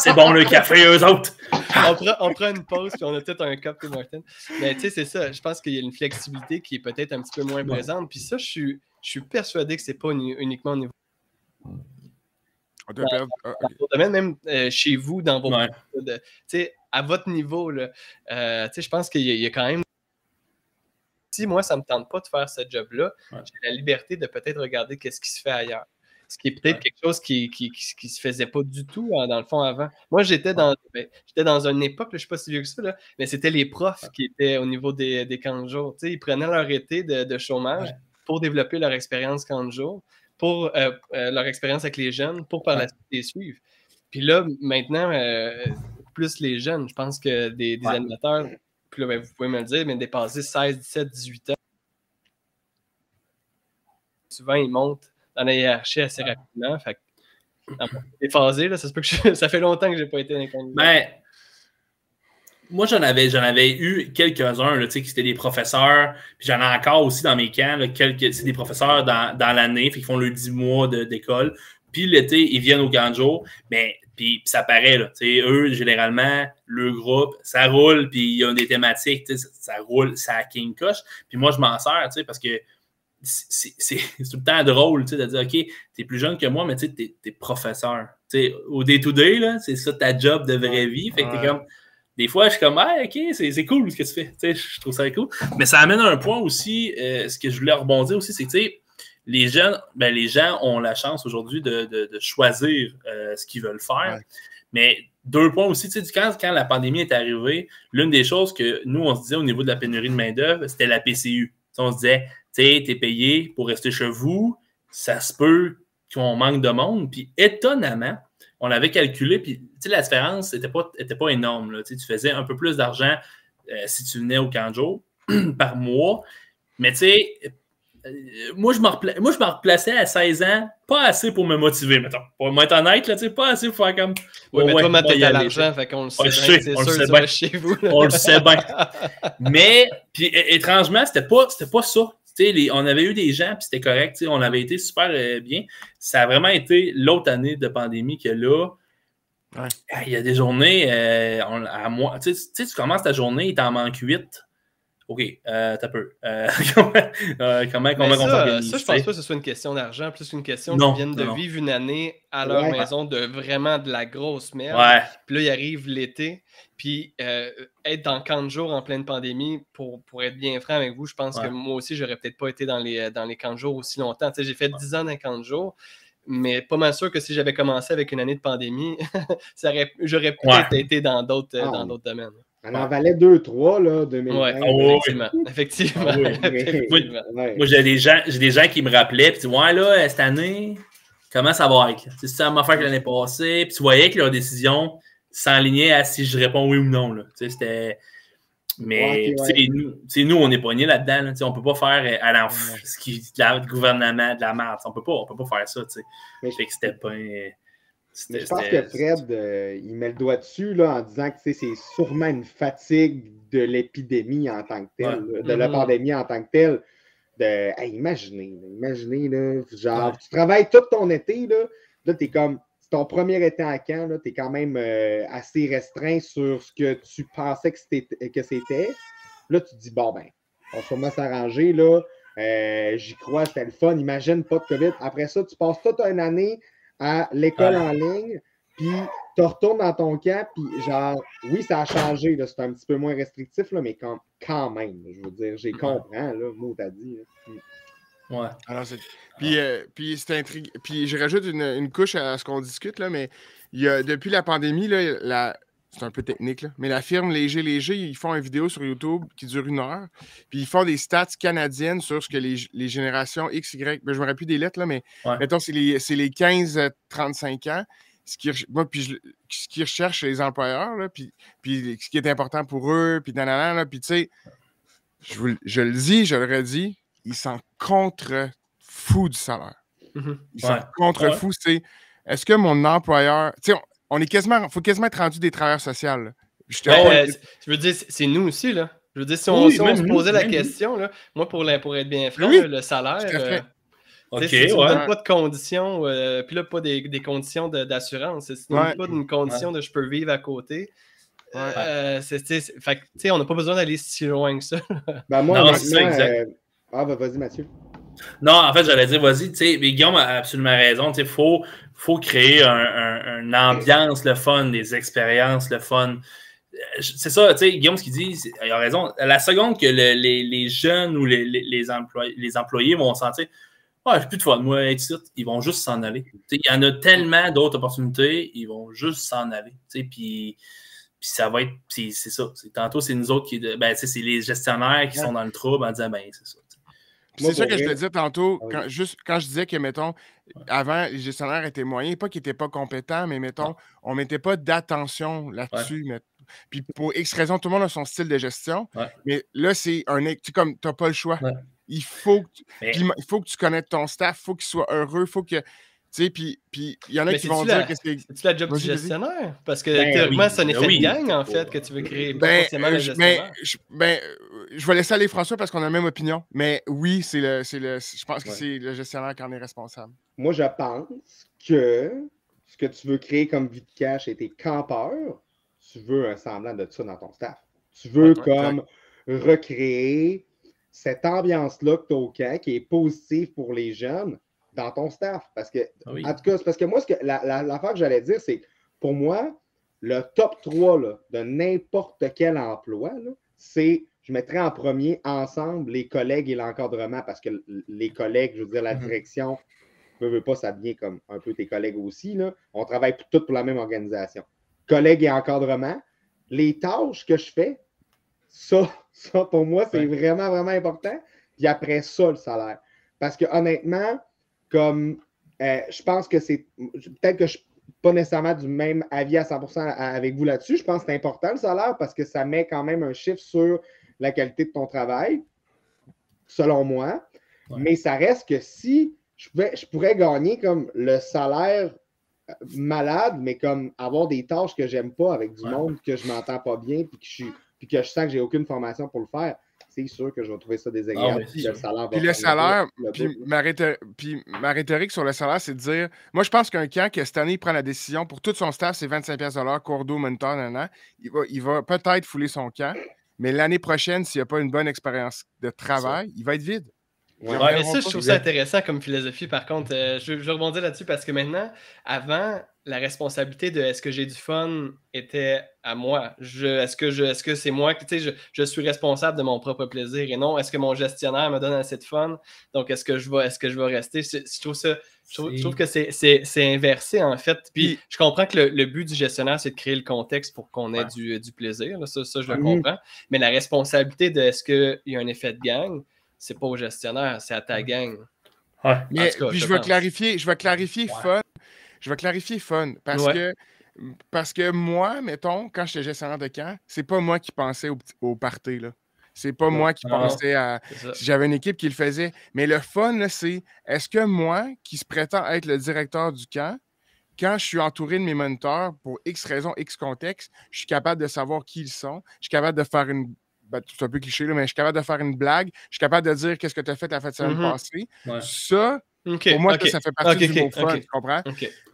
C'est bon le café, eux autres. on, prend, on prend une pause puis on a peut-être un cup Tim Hortons. Mais tu sais, c'est ça. Je pense qu'il y a une flexibilité qui est peut-être un petit peu moins Ouais. présente. Puis ça, je suis, je suis persuadé que c'est pas uni- uniquement au niveau On. Ah, ok. de domaine, même euh, chez vous, dans vos tu sais, à votre niveau, là, euh, je pense qu'il y, a- il y a quand même. Si moi, ça ne me tente pas de faire ce job-là, Ouais. j'ai la liberté de peut-être regarder qu'est-ce qui se fait ailleurs. Ce qui est peut-être Ouais. quelque chose qui ne qui, qui- qui se faisait pas du tout, hein, dans le fond, avant. Moi, j'étais dans, ben, j'étais dans une époque, là, je ne suis pas si vieux que ça, là, mais c'était les profs qui étaient au niveau des, des camps de jour. Ils prenaient leur été de, de chômage Ouais. pour développer leur expérience camp de jour, pour euh, euh, leur expérience avec les jeunes, pour par la suite les suivre. Puis là, maintenant, euh, beaucoup plus les jeunes. Je pense que des, des Ouais. animateurs, puis là, ben, vous pouvez me le dire, mais dépasser 16, 17, 18 ans, souvent ils montent dans la hiérarchie assez rapidement. Fait là, ça se peut que je- [LAUGHS] ça fait longtemps que j'ai pas été dans les candidats. Ben, moi, j'en avais, j'en avais eu quelques-uns, là, tu sais, qui étaient des professeurs. Puis j'en ai encore aussi dans mes camps, là, quelques, c'est des professeurs dans, dans l'année, qui font le 10 mois d'école. Puis l'été, ils viennent au jour. Mais puis, ça paraît, là, tu sais, eux, généralement, le groupe, ça roule, puis il y a des thématiques, tu sais, ça, ça roule, ça king coche. Puis moi, je m'en sers, tu sais, parce que c'est tout le temps drôle, tu sais, de dire, OK, t'es plus jeune que moi, mais tu sais, t'es es professeur. Tu sais, au day-to-day, là, c'est ça ta job de vraie vie. Fait que t'es comme, des fois, je suis comme, ah, OK, c'est cool ce que tu fais. Tu sais, je trouve ça cool. Mais ça amène à un point aussi, euh, ce que je voulais rebondir aussi, c'est que, tu sais, les jeunes, ben, les gens ont la chance aujourd'hui de, de- de choisir euh, ce qu'ils veulent faire. Ouais. Mais deux points aussi, tu sais, quand, quand la pandémie est arrivée, l'une des choses que nous, on se disait au niveau de la pénurie de main-d'œuvre, c'était la PCU. On se disait, tu sais, t'es payé pour rester chez vous, ça se peut qu'on manque de monde. Puis étonnamment, on avait calculé, puis tu sais, la différence n'était pas, était pas énorme. là. Tu sais, tu faisais un peu plus d'argent euh, si tu venais au jour [CLEARS THROAT] par mois. Mais tu sais, moi, je me repla- moi, je me replaçais à 16 ans, pas assez pour me motiver, mettons. Pour être honnête, là, tu sais, pas assez pour faire comme. Oui, mais ouais, toi, Matt, t'as l'argent, fait qu'on le sait Ouais, bien, je sais, c'est on le sûr sait bien. chez vous. là. On le sait bien. [LAUGHS] Mais, puis étrangement, c'était pas, c'était pas ça. Tu sais, les- on avait eu des gens, puis c'était correct. tu sais, On avait été super euh, bien. Ça a vraiment été l'autre année de pandémie que là, Ouais. ah, il y a des journées, euh, on- à moi, tu sais, tu sais, tu commences ta journée, il t'en manque 8. OK, euh, t'as peu. Euh, [LAUGHS] comment, euh, comment, on ça, s'organise? ça, je pense pas que ce soit une question d'argent, plus qu'une question qu'ils viennent de non, vivre une année à leur Ouais. maison de vraiment de la grosse merde. Ouais, Puis là, il arrive l'été. Puis euh, être dans 40 jours en pleine pandémie, pour, pour être bien franc avec vous, je pense Ouais. que moi aussi, j'aurais peut-être pas été dans les, dans les 40 jours aussi longtemps. Tu sais, j'ai fait 10 ans dans les 40 jours, mais pas mal sûr que si j'avais commencé avec une année de pandémie, [LAUGHS] ça aurait- j'aurais peut-être Ouais. été dans d'autres euh, Ah. dans d'autres domaines. On en valait 2-3, là, 2020. Ouais, Ah effectivement. Effectivement. Ah oui, [LAUGHS] effectivement. Ouais. Moi, j'ai des gens, j'ai des gens qui me rappelaient, puis tu dis, ouais, là, euh, cette année, comment ça va être? C'est ça m'a fait que l'année passée, puis tu voyais que leur décision s'enlignait à si je réponds oui ou non. Là. Tu sais, c'était. Mais Ouais, ok, tu sais, nous, nous, on est pognés là-dedans. Là, on peut pas faire euh, à l'enf- ce qui de la- du gouvernement, de la merde. On peut pas, on peut pas faire ça. Fait que c'était pas. Je pense que Fred, euh, il met le doigt dessus là, en disant que tu sais, c'est sûrement une fatigue de l'épidémie en tant que telle, Ouais. de la Mhm. pandémie en tant que telle. De, hey, imaginez, là, imaginez, là, genre, Ouais. tu travailles tout ton été, là, là tu es comme, c'est ton premier été à Caen, tu es quand même euh, assez restreint sur ce que tu pensais que c'était. Que c'était. Là, tu te dis, bon, ben, on va sûrement s'arranger, là. Euh, J'y crois, c'était le fun. Imagine pas de COVID. Après ça, tu passes toute une année à l'école Ouais. en ligne, puis tu retournes dans ton camp, puis genre, oui, ça a changé, là, c'est un petit peu moins restrictif, là, mais quand, quand même, je veux dire, j'ai compris, là, mot t'as dit. là. Ouais. Alors, c'est- Puis, euh, puis c'est intrigue. Puis je rajoute une, une couche à ce qu'on discute, là, mais il y a, depuis la pandémie, là, la... c'est un peu technique, là, mais la firme Léger Léger, ils font une vidéo sur YouTube qui dure une heure. Puis ils font des stats canadiennes sur ce que les, les générations X, Y, ben, je me rappelle plus des lettres, là, mais Ouais. mettons, c'est les, c'est les 15-35 ans. Ce moi, puis je- ce qu'ils recherchent chez les employeurs, là, puis, puis ce qui est important pour eux, puis nanana, là, puis tu sais, je, le- je le dis, je le redis, ils s'en contre-fous du salaire. Mhm. Ils sont Ouais. contre-fous. C'est est-ce que mon employeur. Tu sais, on, est quasiment. faut quasiment être rendu des travailleurs sociaux. là. Je te Ben, euh, je veux dire, c'est nous aussi, là. Je veux dire, si on, Oui, si on même se nous, posait la question, là, moi, pour, la- pour être bien franc, Oui, là, le salaire, euh, OK, tu sais, si tu ne ouais. donnes pas de conditions, euh, puis là, pas des, des conditions de- d'assurance, si tu ne Ouais. donnes pas d'une condition de je peux vivre à côté, Ouais. euh, c'est- fait que, tu sais, on n'a pas besoin d'aller si loin que ça. [LAUGHS] Ben, moi, Non, c'est ça, exact. euh, Ah, ben, vas-y, Mathieu. Non, en fait, j'allais dire, vas-y, tu sais, mais Guillaume a absolument raison. Tu sais, faut, faut créer un, un- une ambiance, le fun, des expériences, le fun. Euh, C'est ça, tu sais, Guillaume, ce qu'il dit, il a raison. La seconde que le- les, les jeunes ou les, les, employés, les employés vont sentir, ah, j'ai plus de fun, moi, ici, ils vont juste s'en aller. Il y en a tellement d'autres opportunités, ils vont juste s'en aller. Tu sais, Puis, puis ça va être, c'est ça. Tantôt, c'est nous autres qui, ben, c'est les gestionnaires qui sont dans le trouble en disant, ben, c'est ça. C'est ça que je te disais tantôt, ah quand, juste quand je disais que, mettons, avant, les gestionnaires étaient moyens, pas qu'ils n'étaient pas compétents, mais mettons, on ne mettait pas d'attention là-dessus. Puis pour X raison, tout le monde a son style de gestion. Mais là, c'est un. Tu comme, n'as pas le choix. Il faut, que tu, il faut que tu connaisses ton staff, il faut qu'il soit heureux, il faut que. Tu sais, puis il y en a qui vont dire que c'est. C'est-tu la job du gestionnaire? Parce que ben théoriquement, c'est un ben effet de gang, en fait, que tu veux créer. Ben, euh, je, ben, euh, je vais laisser aller François parce qu'on a la même opinion. Mais oui, c'est le, le, je pense que c'est le gestionnaire qui en est responsable. Moi, je pense que ce que tu veux créer comme vie de cash et tes campeurs, tu veux un semblant de ça dans ton staff. Tu veux comme recréer cette ambiance-là que tu as au camp, qui est positive pour les jeunes, dans ton staff. Parce que, ah en tout cas, c'est parce que moi, ce que, l'affaire la, que j'allais dire, c'est pour moi, le top 3 là, de n'importe quel emploi, c'est, je mettrais en premier ensemble les collègues et l'encadrement, parce que les collègues, je veux dire, la mhm. direction, ne veut pas, ça devient comme un peu tes collègues aussi. Là. On travaille tous pour la même organisation. Collègues et encadrement, les tâches que je fais, ça, ça pour moi, c'est vraiment, vraiment important. Puis après ça, le salaire. Parce que honnêtement, comme euh, je pense que c'est peut-être que je suis pas nécessairement du même avis à 100% avec vous là-dessus. Je pense que c'est important le salaire parce que ça met quand même un chiffre sur la qualité de ton travail, selon moi. Mais ça reste que si je, je pourrais gagner comme le salaire euh, malade, mais comme avoir des tâches que j'aime pas avec du monde que je m'entends pas bien puis que je puis que je sens que j'ai aucune formation pour le faire c'est sûr que je vais trouver ça désagréable. puis le salaire, puis, le salaire puis, ma rhétorique sur le salaire, c'est de dire moi, je pense qu'un camp qui, cette année, il prend la décision pour tout son staff, c'est 25$ cours d'eau, mentor, nan, il va, il va peut-être fouler son camp, mais l'année prochaine, s'il n'y a pas une bonne expérience de travail, il va être vide. Ouais, mais ça, je trouve ça intéressant comme philosophie. Par contre, euh, je, je rebondir là-dessus parce que maintenant, avant, la responsabilité de est-ce que j'ai du fun était à moi. est-ce que je, est-ce que c'est moi? Qui, je, je suis responsable de mon propre plaisir et non est-ce que mon gestionnaire me donne assez de fun? Donc est-ce que je vais, est-ce que je vais rester? Je, trouve ça, je trouve, que c'est, inversé en fait. Puis je comprends que le, but du gestionnaire c'est de créer le contexte pour qu'on ait du, plaisir. Ça, ça, je le comprends. Mais la responsabilité de est-ce qu'il y a un effet de gang, c'est pas au gestionnaire, c'est à ta gang. Mais, puis je, veux clarifier, je vais clarifier fun je vais clarifier fun parce que parce que moi, mettons, quand j'étais gestionnaire de camp, c'est pas moi qui pensais au, au party. Là. C'est pas moi qui pensais à. Si j'avais une équipe qui le faisait. Mais le fun, c'est est-ce que moi, qui se prétend être le directeur du camp, quand je suis entouré de mes moniteurs, pour X raisons, X contexte, je suis capable de savoir qui ils sont. Je suis capable de faire une. Ben, c'est un peu cliché, là, mais je suis capable de faire une blague. Je suis capable de dire qu'est-ce que tu as fait la fête semaine mm-hmm. passée. Ça, pour moi, ça, fait partie du mot fun, tu comprends?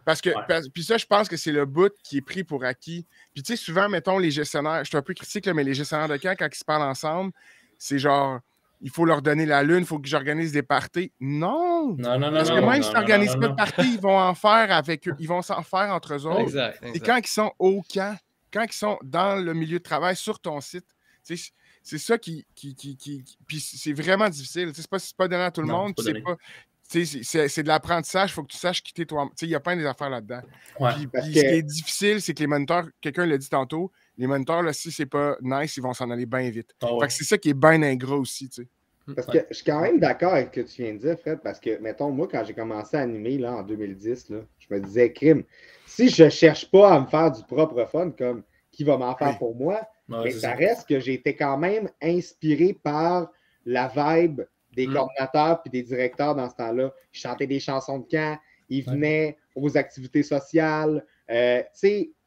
Parce que, puis ça, je pense que c'est le bout qui est pris pour acquis. Puis tu sais, souvent, mettons, les gestionnaires, je suis un peu critique, mais les gestionnaires de camp, quand ils se parlent ensemble, c'est genre, il faut leur donner la lune, il faut que j'organise des parties. Non! Non, non, non. Parce que moi, ils n'organisent pas de parties, ils vont en faire avec eux, ils vont s'en faire entre eux autres. Exact, Et quand ils sont au camp, quand ils sont dans le milieu de travail sur ton site, c'est ça qui. qui, qui, qui puis c'est vraiment difficile. C'est pas, pas donné à tout le monde. C'est pas, c'est de l'apprentissage, il faut que tu saches quitter toi. Il y a plein des affaires là-dedans. Ce qui est difficile, c'est que les moniteurs, quelqu'un l'a dit tantôt, les moniteurs, là, si c'est pas nice, ils vont s'en aller bien vite. Ah c'est ça qui est bien ingrat aussi. Mmh. Parce que je suis quand même d'accord avec ce que tu viens de dire, Fred, parce que, mettons, moi, quand j'ai commencé à animer là, en 2010, là, je me disais, crime, si je cherche pas à me faire du propre fun, comme qui va m'en faire pour moi, mais ça, ça reste que j'ai été quand même inspiré par la vibe des mm. coordinateurs puis des directeurs dans ce temps-là. Ils chantaient des chansons de camp, ils venaient aux activités sociales. Euh,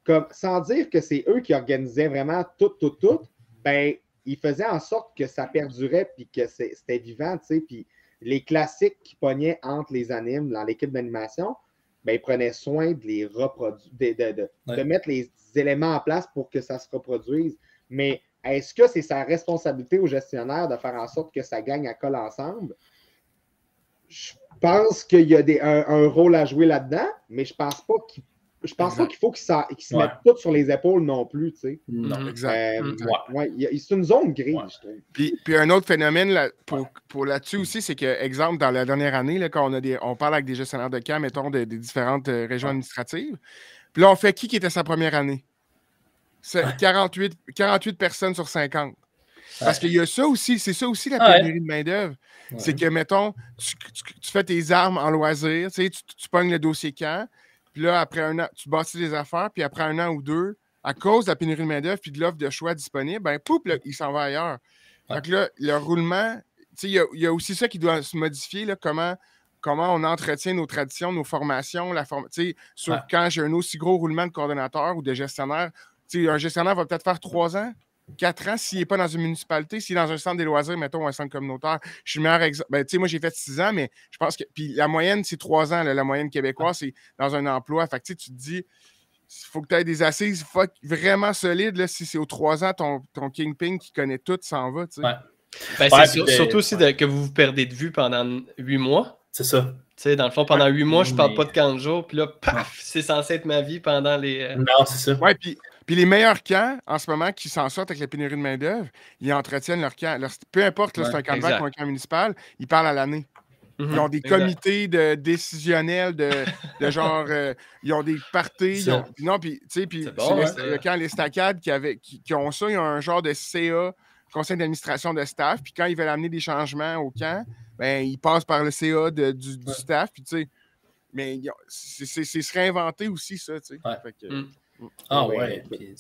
comme, sans dire que c'est eux qui organisaient vraiment tout, tout, tout, ben, ils faisaient en sorte que ça perdurait puis que c'était vivant. Puis les classiques qui pognaient entre les animes dans l'équipe d'animation, ben, ils prenaient soin de les reproduire, de, de, mettre les éléments en place pour que ça se reproduise. Mais est-ce que c'est sa responsabilité au gestionnaire de faire en sorte que ça gagne à colle ensemble? Je pense qu'il y a des, un, rôle à jouer là-dedans, mais je pense pas qu'il je pense pas qu'il faut qu'ils se mettent tout sur les épaules non plus, tu sais. Non, euh, exact. Mm. c'est une zone grise, je trouve. Puis, puis, un autre phénomène là, pour, pour là-dessus aussi, c'est que, exemple, dans la dernière année, là, quand on, a des, on parle avec des gestionnaires de camp, mettons, des différentes euh, régions administratives, puis là, on fait qui qui était sa première année? C'est 48, 48 personnes sur 50. Parce qu'il y a ça aussi, c'est ça aussi la ouais. pénurie de main-d'œuvre. Ouais. C'est que, mettons, tu, tu- tu fais tes armes en loisir, tu, sais, tu, tu pognes le dossier camp, puis là, après un an, tu bâtis des affaires, puis après un an ou deux, à cause de la pénurie de main-d'œuvre puis de l'offre de choix disponible, ben, pouf, là, il s'en va ailleurs. Ouais. Fait que là, le roulement, tu sais, il y a, il y a aussi ça qui doit se modifier, là, comment, comment on entretient nos traditions, nos formations, la forme, tu sais, sur Ouais. quand j'ai un aussi gros roulement de coordonnateur ou de gestionnaire. Un gestionnaire va peut-être faire trois ans, quatre ans s'il n'est pas dans une municipalité, s'il est dans un centre des loisirs, mettons, un centre communautaire. Je suis le meilleur exemple. Ben, tu sais, moi, j'ai fait six ans, mais je pense que. Puis la moyenne, c'est trois ans. là, la moyenne québécoise, c'est dans un emploi. Fait que tu te dis, il faut que tu aies des assises fuck, vraiment solides. Là, si c'est aux trois ans, ton, ton kingpin qui connaît tout s'en va. Ouais. Ben, Ouais, surtout aussi de- que vous vous perdez de vue pendant huit mois. C'est ça. Tu sais, dans le fond, pendant huit mois, je parle pas de 15 jours, puis là, paf, c'est censé être ma vie pendant les. euh, Non, c'est ça. Ouais, puis, puis les meilleurs camps, en ce moment, qui s'en sortent avec la pénurie de main-d'œuvre, ils entretiennent leur camp. Leur- peu importe, Ouais, c'est un camp de exact. vacances ou un camp municipal, ils parlent à l'année. Ils mhm, ont des exact. comités de décisionnels de, de genre. euh, ils ont des parties. ils ont- puis non, puis, tu sais, puis le, hein, le camp Les Stacades qui, avait, qui, qui ont ça. Ils ont un genre de CA, conseil d'administration de staff. Puis quand ils veulent amener des changements au camp, ben, ils passent par le CA de- du, du Ouais. staff. Puis, tu sais, mais ils c'est se réinventer aussi, ça, tu sais. Ouais. Fait que- Mm. Ah Ouais, ouais. puis,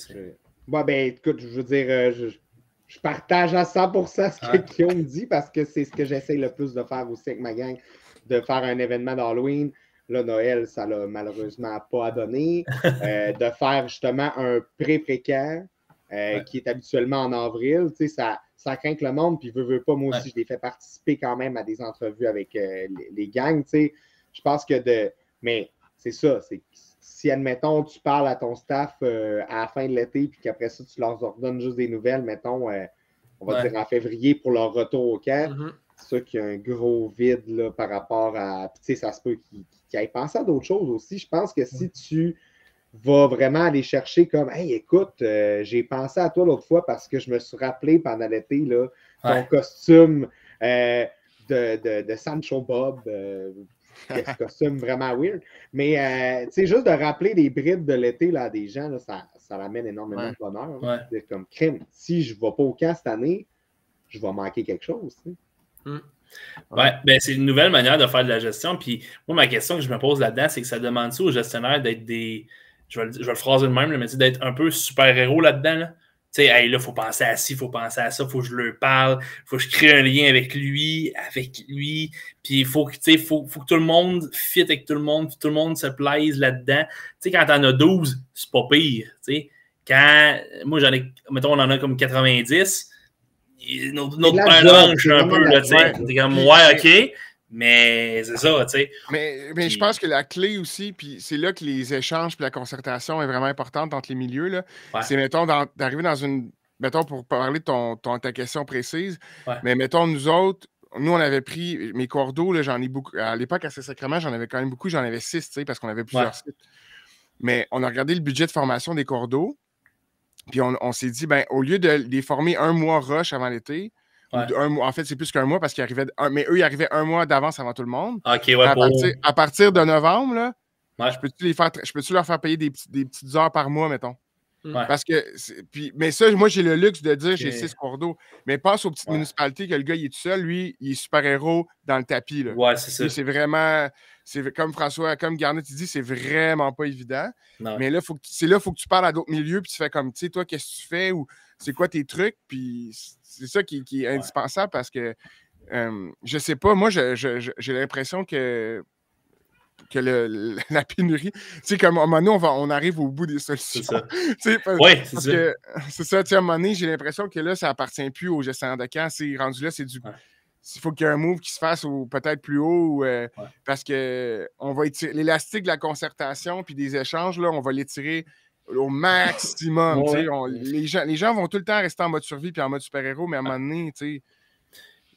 Ouais, ben, écoute, je veux dire, euh, je, je partage à 100% ce que Ouais. Guillaume dit parce que c'est ce que j'essaie le plus de faire aussi avec ma gang, de faire un événement d'Halloween. Là, Noël, ça l'a malheureusement pas à donner. [LAUGHS] Euh, de faire justement un pré-précaire euh, Ouais. qui est habituellement en avril. Tu sais, ça, ça craint que le monde, puis veut, veut pas, moi aussi, Ouais. je l'ai fait participer quand même à des entrevues avec euh, les, les gangs. Tu sais. Je pense que de. Mais c'est ça, c'est si, admettons, tu parles à ton staff euh, à la fin de l'été, puis qu'après ça, tu leur ordonnes juste des nouvelles, mettons, euh, on va Ouais. dire en février pour leur retour au camp, Mhm. c'est sûr qu'il y a un gros vide là, par rapport à. Puis, tu sais, ça se peut qu'ils aillent penser à d'autres choses aussi. Je pense que si tu vas vraiment aller chercher comme Hey, écoute, euh, j'ai pensé à toi l'autre fois parce que je me suis rappelé pendant l'été, là, ton Ouais. costume de, de, de Sancho Bob. euh, ce costume vraiment weird. Mais euh, tu sais, juste de rappeler des brides de l'été là, à des gens, là, ça, ça ramène énormément Ouais. de bonheur. Ouais. là. C'est comme crime. Si je ne vais pas au camp cette année, je vais manquer quelque chose. sais. Ouais, ben c'est une nouvelle manière de faire de la gestion. Puis moi, ma question que je me pose là-dedans, c'est que ça demande-tu aux gestionnaires d'être des. Je vais, le, je vais le phraser de même, mais d'être un peu super-héros là-dedans. Là? Tu sais, hey, là, il faut penser à ci, il faut penser à ça, il faut que je leur parle, il faut que je crée un lien avec lui, avec lui. Puis il faut que, tu sais, faut, faut que tout le monde fit avec tout le monde, puis tout le monde se plaise là-dedans. Tu sais, quand t'en as 12, c'est pas pire. Tu sais, quand. Moi, j'en ai. Mettons, on en a comme 90 notre, notre c'est un peu, là, tu sais. comme, ouais, ok, mais c'est ça, tu sais. Mais, mais je pense que la clé aussi, puis c'est là que les échanges puis la concertation est vraiment importante entre les milieux. là. Ouais. C'est, mettons, d'arriver dans une. Mettons, pour parler de ton, ton- ta question précise, Ouais. mais mettons, nous autres, nous, on avait pris mes cordeaux, là, j'en ai beaucoup. À l'époque, à Saint-Sacrement, j'en avais quand même beaucoup, j'en avais six, tu sais, parce qu'on avait plusieurs Ouais. sites. Mais on a regardé le budget de formation des cordeaux, puis on, on s'est dit, ben, au lieu de les former un mois rush avant l'été, Ouais. de- un mois, en fait, c'est plus qu'un mois parce qu'ils arrivaient, un- mais eux, ils arrivaient un mois d'avance avant tout le monde. Ok, ouais, À pour. partir, à partir de novembre, là, Ouais. je peux-tu les faire, je peux-tu leur faire payer des, petits- des petites heures par mois, mettons? Ouais. Parce que, puis, mais ça, moi, j'ai le luxe de dire j'ai six cours d'eau. Mais passe aux petites Ouais. municipalités que le gars, il est tout seul, lui, il est super-héros dans le tapis. Là. Ouais, c'est ça. C'est vraiment, c'est comme François, comme Garnet, il dit, c'est vraiment pas évident. Non. Mais là, faut que- c'est là, il faut que tu parles à d'autres milieux, puis tu fais comme, tu sais, toi, qu'est-ce que tu fais ou c'est quoi tes trucs, puis c'est ça qui, qui est Ouais. indispensable parce que, euh, je sais pas, moi, j'ai l'impression que que le- le- [LAUGHS] la pénurie, tu sais, comme à un moment donné, on, va, on arrive au bout des solutions. C'est ça. [LAUGHS] Ouais, c'est ça. que c'est ça, tu sais, à un moment donné, j'ai l'impression que là, ça appartient plus aux gestionnaires de camp. C'est rendu là, c'est du. Ouais. Il faut qu'il y ait un move qui se fasse ou peut-être plus haut euh, Ouais. parce que on va étirer l'élastique de la concertation puis des échanges, là, on va l'étirer au maximum. Ouais. on- les, gens, les gens vont tout le temps rester en mode survie puis en mode super-héros, mais à un moment donné, tu sais.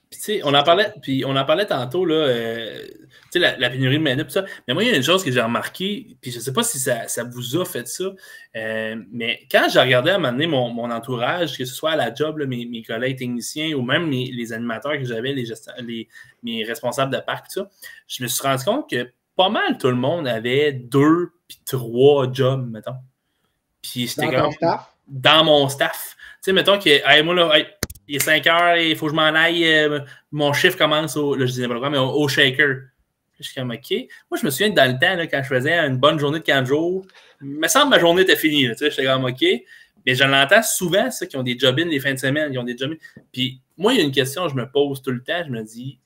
Puis, tu sais, on en parlait, puis on en parlait tantôt, là, euh, tu sais, la, la pénurie de main-d'œuvre, tout ça. Mais moi, il y a une chose que j'ai remarqué, puis je ne sais pas si ça, ça vous a fait ça, euh, mais quand j'ai regardé à un moment donné mon, mon entourage, que ce soit à la job, là, mes, mes collègues techniciens ou même mes- les animateurs que j'avais, les, les mes responsables de parc, tout ça, je me suis rendu compte que pas mal tout le monde avait deux puis trois jobs, mettons. Puis c'était Dans dans mon staff. Tu sais, mettons que, hey, moi, là, hey, il est 5 heures, il faut que je m'en aille. euh, mon chiffre commence au, là, je disais mais au, au shaker. Je suis comme, OK. Moi, je me souviens que dans le temps, là, quand je faisais une bonne journée de 40 jours, il me semble que ma journée était finie. tu sais, J'étais comme, OK. Mais je l'entends souvent, ceux qui ont des job-ins des fins de semaine, qui ont des job Puis moi, il y a une question que je me pose tout le temps. Je me dis,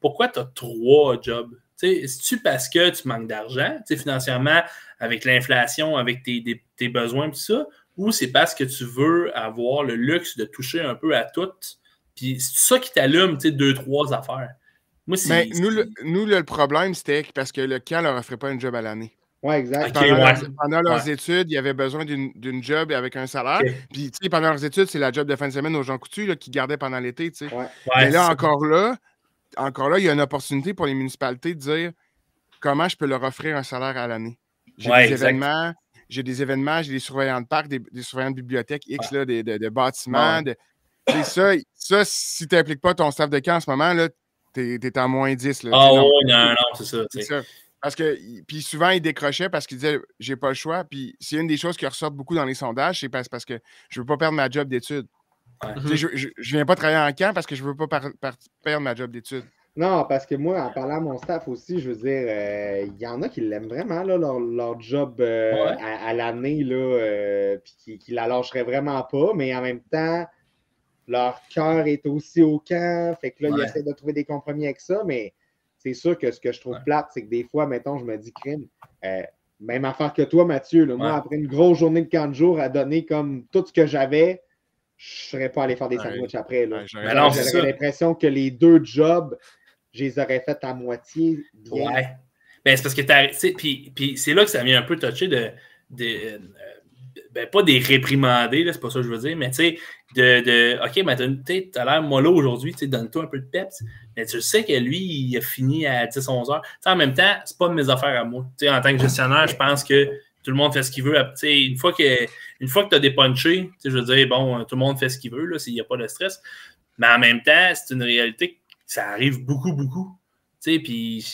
pourquoi tu as trois jobs? Est-ce-tu parce que tu manques d'argent, tu sais, financièrement, avec l'inflation, avec tes, des- tes besoins, tout ça? Ou c'est parce que tu veux avoir le luxe de toucher un peu à tout? Puis c'est ça qui t'allume, tu sais, deux, trois affaires. Moi, c'est. Mais nous, le, nous, le problème, c'était parce que le camp leur offrait pas une job à l'année. Ouais, exact. Pendant, ouais. leurs, pendant leurs Ouais. études, il y avait besoin d'une d'une job avec un salaire. Puis, tu sais, pendant leurs études, c'est la job de fin de semaine aux gens coutus là, qui gardaient pendant l'été, tu sais. Ouais. Ouais, Mais là, c'est- encore là, encore là, il y a une opportunité pour les municipalités de dire comment je peux leur offrir un salaire à l'année. J'ai Ouais, des exact. événements, j'ai des événements, j'ai des surveillants de parc, des, des surveillants de bibliothèque X, là, des, de, de bâtiments. De- tu ça, ça, si tu n'impliques pas ton staff de camp en ce moment, là, t'es es en moins 10. Là, Ah Tu sais, non, non, non, c'est ça. tu. Parce que, puis souvent, ils décrochaient parce qu'ils disaient j'ai pas le choix. Puis c'est une des choses qui ressort beaucoup dans les sondages, c'est parce, parce que je veux pas perdre ma job d'études. Ouais. Tu Je, je, je viens pas travailler en camp parce que je veux pas par- par- perdre ma job d'études. Non, parce que moi, en parlant à mon staff aussi, je veux dire, euh, il y en a qui l'aiment vraiment, là, leur, leur job euh, Ouais. à, à l'année, là, euh, puis qui, qui la lâcheraient vraiment pas, mais en même temps, leur cœur est aussi au camp, fait que là, ils essaient de trouver des compromis avec ça, mais c'est sûr que ce que je trouve Ouais. plate, c'est que des fois, mettons, je me dis, crime, même affaire que toi, Mathieu, là, moi, après une grosse journée de 40 jours à donner comme tout ce que j'avais, je serais pas allé faire des Ouais. sandwichs après, là. Ouais, l'impression que les deux jobs, je les aurais fait à moitié bien. Ouais. Ben, c'est parce que tu Puis, puis c'est là que ça vient un peu toucher de. de euh, ben, pas des réprimander, là, c'est pas ça que je veux dire, mais tu sais, de, de. OK, mais sais, t'as l'air mollo aujourd'hui, tu donne-toi un peu de peps. Mais tu sais que lui, il a fini à 10-11 heures. En même temps, c'est pas de mes affaires à moi. En tant que gestionnaire, je pense que tout le monde fait ce qu'il veut. Une fois que, que tu as dépunché, je veux dire, bon, tout le monde fait ce qu'il veut, s'il n'y a pas de stress. Mais en même temps, c'est une réalité que ça arrive beaucoup, beaucoup. Tu sais, puis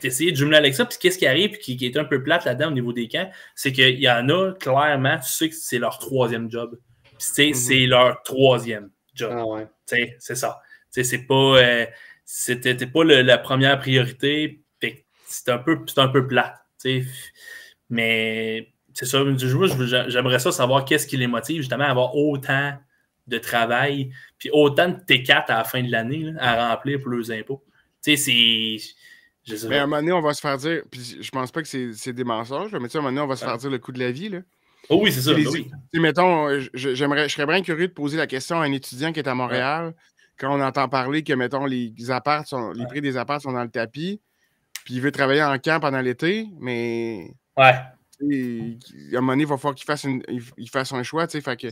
t'essayes de jumeler avec ça, puis qu'est-ce qui arrive, puis qui, qui est un peu plate là-dedans au niveau des camps, c'est qu'il y en a, clairement, tu sais que c'est leur troisième job. Puis, tu sais, Mhm. c'est leur troisième job. Ah ouais. Tu sais, c'est ça. Tu sais, c'est pas, euh, c'était pas le- la première priorité. C'est un peu, c'est un peu plate. tu sais. Mais c'est ça. je- je- J'aimerais ça savoir qu'est-ce qui les motive justement à avoir autant de travail, puis autant de T4 à la fin de l'année à remplir pour leurs impôts. Tu sais, c'est. Je sais Mais à un moment donné, on va se faire dire, puis je pense pas que c'est des mensonges, mais tu sais, à un moment donné, on va se faire dire le coût de la vie. Là. Oh oui, c'est ça. Les- ben oui. Tu sais, mettons, je, serais bien curieux de poser la question à un étudiant qui est à Montréal, quand on entend parler que, mettons, les apparts sont, les prix des apparts sont dans le tapis, puis il veut travailler en camp pendant l'été, mais Ouais, à un moment donné, il va falloir qu'il fasse, une- il, il fasse un choix. Fait que,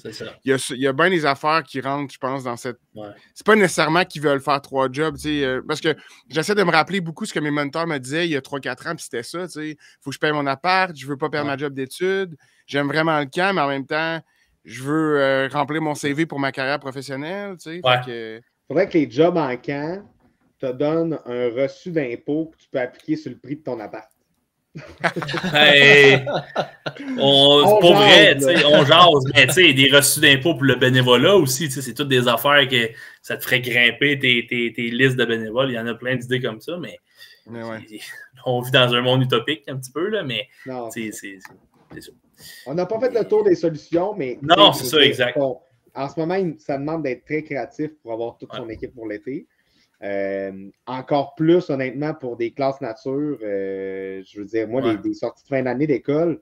il y a, il y a bien des affaires qui rentrent, je pense, dans cette. Ouais. C'est pas nécessairement qu'ils veulent faire trois jobs, tu sais, euh, parce que j'essaie de me rappeler beaucoup ce que mes mentors me disaient il y a 3-4 ans, puis c'était ça, tu sais. Faut que je paye mon appart, je veux pas perdre Ouais. ma job d'études, j'aime vraiment le camp, mais en même temps, je veux euh, remplir mon CV pour ma carrière professionnelle, tu sais. Ouais. Que- faudrait que les jobs en camp te donnent un reçu d'impôt que tu peux appliquer sur le prix de ton appart. Hey, on, c'est On pas jase, vrai, là. tu sais, on jase, mais tu sais, des reçus d'impôts pour le bénévolat aussi, tu sais, c'est toutes des affaires que ça te ferait grimper tes, tes, tes listes de bénévoles. Il y en a plein d'idées comme ça, mais mais ouais. c'est- on vit dans un monde utopique un petit peu, là, mais Non, c'est ça. on n'a pas fait le tour des solutions, mais. Non, c'est ça, exact. en ce moment, ça demande d'être très créatif pour avoir toute son Ouais. équipe pour l'été. Euh, encore plus, honnêtement, pour des classes nature. euh, je veux dire, moi, Ouais. des, des sorties de fin d'année d'école,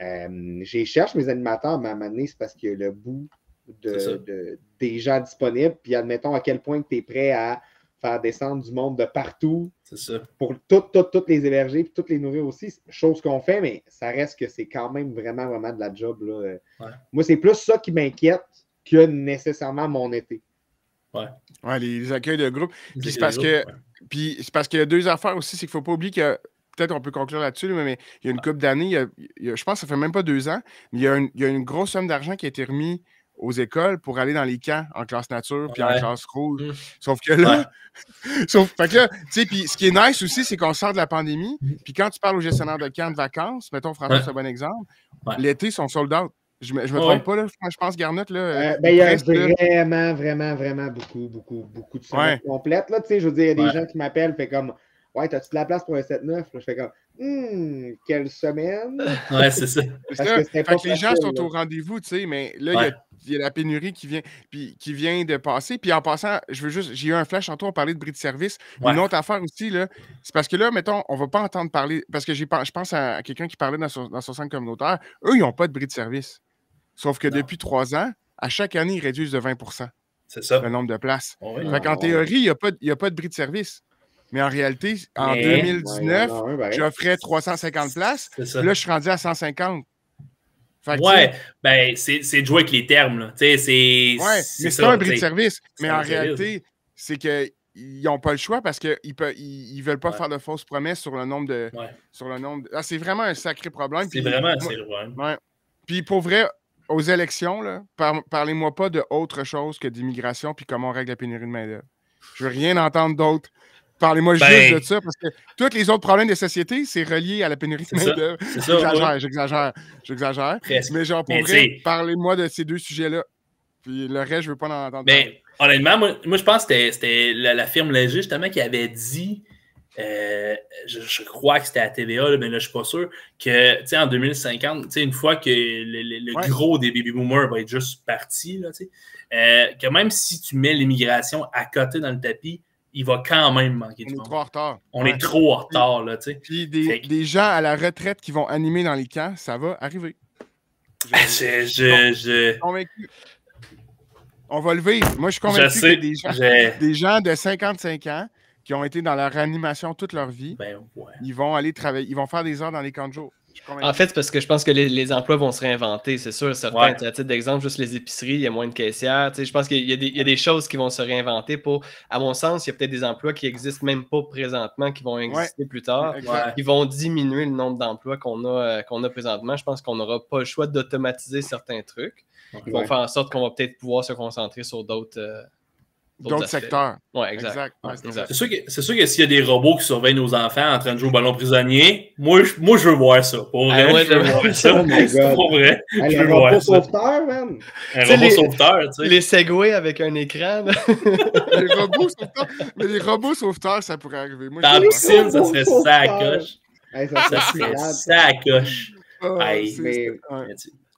euh, j'y cherche mes animateurs, mais à un moment donné, c'est parce que le bout C'est ça. de, de- des gens disponibles, puis admettons à quel point tu es prêt à faire descendre du monde de partout ça. pour toutes, les héberger puis toutes les nourrir aussi. Chose qu'on fait, mais ça reste que c'est quand même vraiment, vraiment de la job. Là. Ouais. Moi, c'est plus ça qui m'inquiète que nécessairement mon été. Ouais, les, les accueils de groupe. Puis c'est parce Ouais. que- Puis c'est parce qu'il y a deux affaires aussi, c'est qu'il ne faut pas oublier que. Peut-être on peut conclure là-dessus, là, mais il y a une couple d'années, je pense que ça fait même pas deux ans, mais il y a une, il y a une grosse somme d'argent qui a été remis aux écoles pour aller dans les camps en classe nature puis en Ouais. classe rouge. Mm. Sauf que là, [LAUGHS] sauf fait que là, tu sais, puis ce qui est nice aussi, c'est qu'on sort de la pandémie. Puis quand tu parles aux gestionnaires de camps de vacances, mettons François, Ouais. c'est un bon exemple, Ouais. l'été, sont sold out. Je me, je me Ouais. trompe pas, là. Je pense Garnett, là. Euh, euh, ben, il y a là. vraiment, vraiment, vraiment beaucoup, beaucoup, beaucoup de semaines Ouais. complètes. Là, tu sais, je veux dire, il y a des Ouais. gens qui m'appellent, fait comme Ouais, t'as-tu de la place pour un 7-9? Là, je fais comme Hum, quelle semaine? [LAUGHS] Ouais, c'est ça. C'est Parce que c'était Fait pas que les gens sont là. au rendez-vous, tu sais, mais là, il y a- il y, a la pénurie qui vient, puis, qui vient de passer. Puis en passant, je veux juste, j'ai eu un flash tantôt, on parlait de bris de service. Ouais. Une autre affaire aussi, là, c'est parce que là, mettons, on va pas entendre parler, parce que je pense à quelqu'un qui parlait dans son, dans son centre communautaire, eux, ils n'ont pas de bris de service. Sauf que Non. depuis trois ans, à chaque année, ils réduisent de 20% C'est ça. le nombre de places. Ouais. Fait qu'en théorie, il n'y a, pas de- il y a pas de bris de service. Mais en réalité, en Mais- 2019, Ouais, il y en a un, pareil. j'offrais 350 places. Ça. Là, je suis rendu à 150. Fait que, Ouais, ben, c'est de jouer avec les termes, c'est. Ouais, mais c'est un bris de service. Mais un en réalité, c'est qu'ils n'ont pas le choix parce qu'ils ne ils, ils veulent pas Ouais. faire de fausses promesses sur le nombre de. Ouais. Sur le nombre de- Ah, c'est vraiment un sacré problème. C'est vraiment c'est le problème. Puis pour vrai, aux élections, par- parlez-moi pas de autre chose que d'immigration puis comment on règle la pénurie de main-d'œuvre. Je veux rien entendre d'autre. Parlez-moi Ben- juste de ça parce que tous les autres problèmes des sociétés, c'est relié à la pénurie de main-d'œuvre. J'exagère, j'exagère, j'exagère. Mais genre, pour parlez-moi de ces deux sujets-là. Puis le reste, je veux pas en entendre Mais parler. honnêtement, moi, moi, je pense que c'était- c'était la, la firme Léger justement qui avait dit, euh, je, je crois que c'était à TVA, là, mais là je suis pas sûr, que tu sais, en 2050, tu sais, une fois que le, le- le Ouais. gros des baby boomers va être juste parti, là, tu sais, euh, que même si tu mets l'immigration à côté dans le tapis, il va quand même manquer On de est trop en retard. On Ouais. est trop en retard, là, tu sais. Puis des, que- des gens à la retraite qui vont animer dans les camps, ça va arriver. [LAUGHS] Je, je, je, convaincu. On va le vivre. Moi, je suis je convaincu sais, que des gens, des gens de 55 ans qui ont été dans la réanimation toute leur vie, ben ouais. ils vont aller travailler, ils vont faire des heures dans les camps de jour. En fait, c'est parce que je pense que les, les emplois vont se réinventer, c'est sûr, certains. Ouais. À titre d'exemple, juste les épiceries, il y a moins de caissières. Tu sais, je pense qu'il y, a des- il y a des choses qui vont se réinventer pour, à mon sens, il y a peut-être des emplois qui existent même pas présentement, qui vont exister plus tard. Ouais. Qui vont diminuer le nombre d'emplois qu'on a, euh, qu'on a présentement. Je pense qu'on n'aura pas le choix d'automatiser certains trucs. Ils vont faire en sorte qu'on va peut-être pouvoir se concentrer sur d'autres. euh, D'autres secteurs. Ouais, exact. Exact. Ouais, Ouais, c'est sûr que, c'est sûr que s'il y a des robots qui surveillent nos enfants en train de jouer au ballon prisonnier, moi, je, moi, je veux voir ça. Pour vrai, Ah, moi, je veux [LAUGHS] je- voir ça. Oh C'est pour vrai. Je veux robot ça. sauveteur, man! Un Tu sais, robot les- sauveteur, tu sais. Les Segway avec un écran. [LAUGHS] les robots sauveteurs. Mais les robots sauveteurs, ça pourrait arriver. Moi, Dans la piscine, ça serait ça à sauveteurs. coche. Hey, ça Ça serait à coche. Ah, Hey, mais-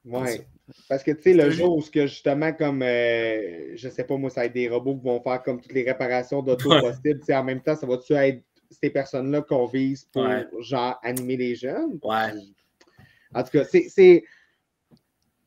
ouais. Mais. Parce que, tu sais, le jour où ce que justement, comme, euh, je sais pas, moi, ça va être des robots qui vont faire comme toutes les réparations d'auto Ouais. possibles, tu sais, en même temps, ça va-tu être ces personnes-là qu'on vise pour, Ouais. genre, animer les jeunes? Ouais. En tout cas, c'est. c'est-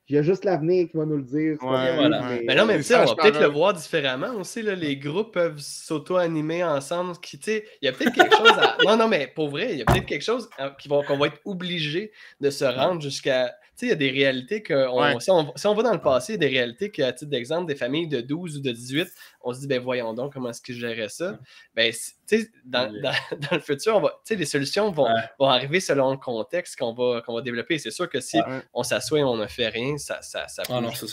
Il y a juste l'avenir qui va nous le dire. Ouais, voilà. ouais. Mais non, mais sais, on va peut-être le voir différemment aussi. Là, les groupes peuvent s'auto-animer ensemble. Qui, tu sais, il y a peut-être quelque chose à... [LAUGHS] Non, non, mais pour vrai, il y a peut-être quelque chose va- qu'on va être obligé de se rendre jusqu'à. Il y a des réalités que. on- Ouais. si, on, si on va dans le passé, il y a des réalités qu'à titre d'exemple, des familles de 12 ou de 18, on se dit, ben voyons donc comment est-ce qu'ils géraient ça. Ben, c- tu sais, dans, Ouais. dans, [LAUGHS] dans le futur, on va, les solutions vont, Ouais. vont arriver selon le contexte qu'on va, qu'on va développer. C'est sûr que si Ouais. on s'assoit et on ne fait rien, ça, ça, ça, Ah non, ça,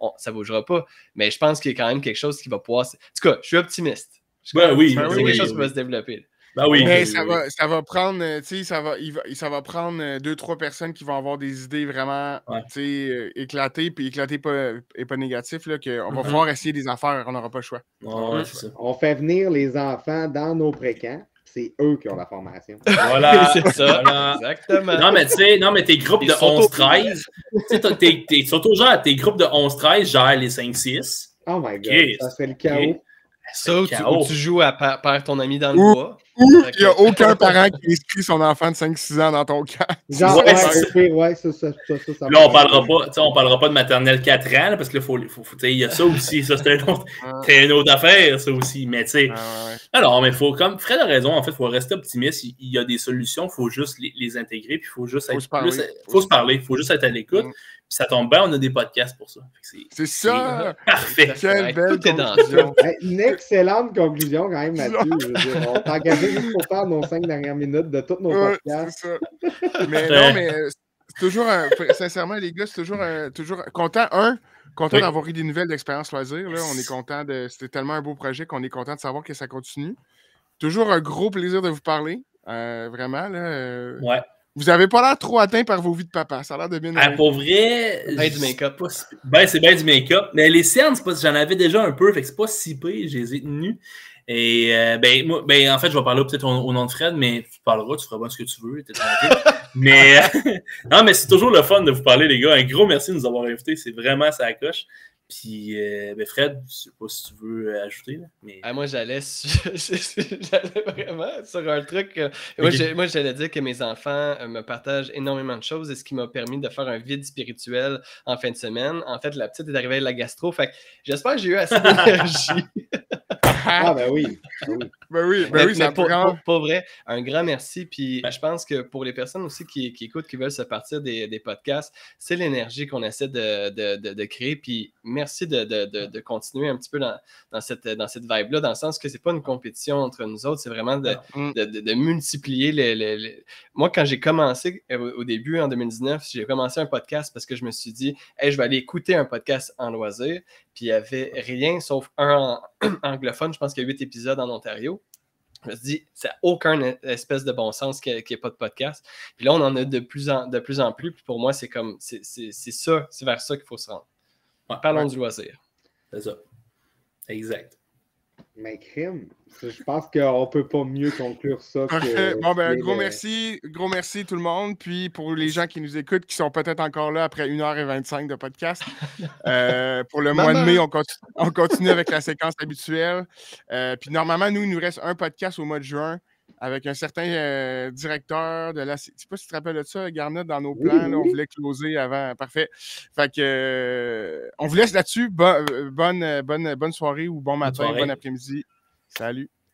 on- bougera pas. Mais je pense qu'il y a quand même quelque chose qui va pouvoir. En tout cas, je suis optimiste. Je suis Ben oui, ben C'est oui, quelque chose qui va se développer. Ben oui. Mais oui, ça oui. va, ça va prendre, euh, tu sais, ça va, il va- ça va prendre euh, deux, trois personnes qui vont avoir des idées vraiment, Ouais. tu sais, euh, éclatées, puis éclatées pas, et pas négatif, là, qu'on va pouvoir essayer des affaires, on n'aura pas le choix. Ouais, ouais, c'est ça. On fait venir les enfants dans nos précamps. C'est eux qui ont la formation. Voilà. [LAUGHS] c'est ça. Voilà. Exactement. Non, mais tu sais, non, mais tes groupes Ils de sont au- 11-13, tu sais, t'as- t'es- t'es- surtout genre, tes groupes de 11-13 gèrent les 5-6. Oh my god, ça serait le chaos. ça, où tu, où tu joues à perds ton ami dans le bois. Ou Fait il n'y a aucun parent qui inscrit son enfant de 5-6 ans dans ton camp. Genre, Ouais, ouais, ça, ça, ça, ça, ça Là, on me- parlera pas, tu sais, on parlera pas de maternelle 4 ans, là, parce que là, faut, faut, faut- tu sais, il y a ça aussi, ça, c'est un autre- c'est une autre affaire, ça aussi, mais tu sais, Ah, alors, mais faut, comme Fred a raison, en fait, il faut rester optimiste, il, y a des solutions, il faut juste les, les intégrer, puis il faut juste Faut être se parler. plus- faut se parler, il faut juste être à l'écoute, Mm. puis ça tombe bien, on a des podcasts pour ça. C'est ça! Parfait. Quelle belle tout est dans conclusion. Hey, une excellente conclusion quand même, Mathieu. Je veux dire, on engagé juste pour faire nos cinq dernières minutes de tous nos Ouais, podcasts. ça. Mais non, mais euh, c'est toujours un. Sincèrement, les gars, c'est toujours un. Toujours content, un, content Oui. d'avoir eu des nouvelles d'expérience loisir. Là. On est content de. C'était tellement un beau projet qu'on est content de savoir que ça continue. Toujours un gros plaisir de vous parler. euh, vraiment, là. euh, Ouais. Vous n'avez pas l'air trop atteint par vos vies de papa. Ça a l'air de bien. Ah, pour vrai. Ben du make-up. Ben, c'est bien du make-up. Mais les cernes, j'en avais déjà un peu. Fait que c'est pas si pire. Je les ai tenus. Et euh, ben, moi, ben, en fait, je vais parler peut-être au, nom de Fred, mais tu parleras, tu feras bien ce que tu veux. [LAUGHS] mais [LAUGHS] non, mais c'est toujours le fun de vous parler, les gars. Un gros merci de nous avoir invités. C'est vraiment ça coche. Puis, euh, ben Fred, je sais pas si tu veux euh, ajouter. mais... Ah, moi, [LAUGHS] j'allais vraiment sur un truc. Moi, j'allais dire que mes enfants me partagent énormément de choses et ce qui m'a permis de faire un vide spirituel en fin de semaine. En fait, la petite est arrivée à la gastro. Fait j'espère que j'ai eu assez [LAUGHS] d'énergie. ah, ben oui. Ben oui, ben oui, mais pour, pour, vrai, un grand merci. Puis je pense que pour les personnes aussi qui, qui écoutent, qui veulent se partir des, des podcasts, c'est l'énergie qu'on essaie de, de, de, créer. Puis merci de, continuer un petit peu dans, dans cette, dans cette vibe-là, dans le sens que c'est pas une compétition entre nous autres, c'est vraiment de, mm. multiplier les, Moi, quand j'ai commencé euh, au début, en 2019, j'ai commencé un podcast parce que je me suis dit, hey, je vais aller écouter un podcast en loisir. Puis il n'y avait rien sauf un [CLEARS THROAT] anglophone, je pense qu'il y a huit épisodes en Ontario. Je me suis dit, ça n'a aucun espèce de bon sens qu'il n'y ait pas de podcast. Puis là, on en a de plus en, de plus, en plus. Puis pour moi, c'est comme, c'est ça, c'est vers ça qu'il faut se rendre. Parlons du loisir. C'est ça. Exact. Mais crime, je pense qu'on ne peut pas mieux conclure ça. Que bon, ben, gros merci. Gros merci tout le monde. Puis pour les gens qui nous écoutent, qui sont peut-être encore là après 1h25 de podcast, [LAUGHS] euh, pour le mois de mai, on continue, avec la séquence habituelle. Euh, puis normalement, nous, il nous reste un podcast au mois de juin avec un certain euh, directeur de la. Je ne sais pas si tu te rappelles de ça, Garnet, dans nos plans. on voulait closer avant. Parfait. Fait que, on vous laisse là-dessus. bonne, bonne, bonne soirée ou bon matin, bon après-midi. Salut.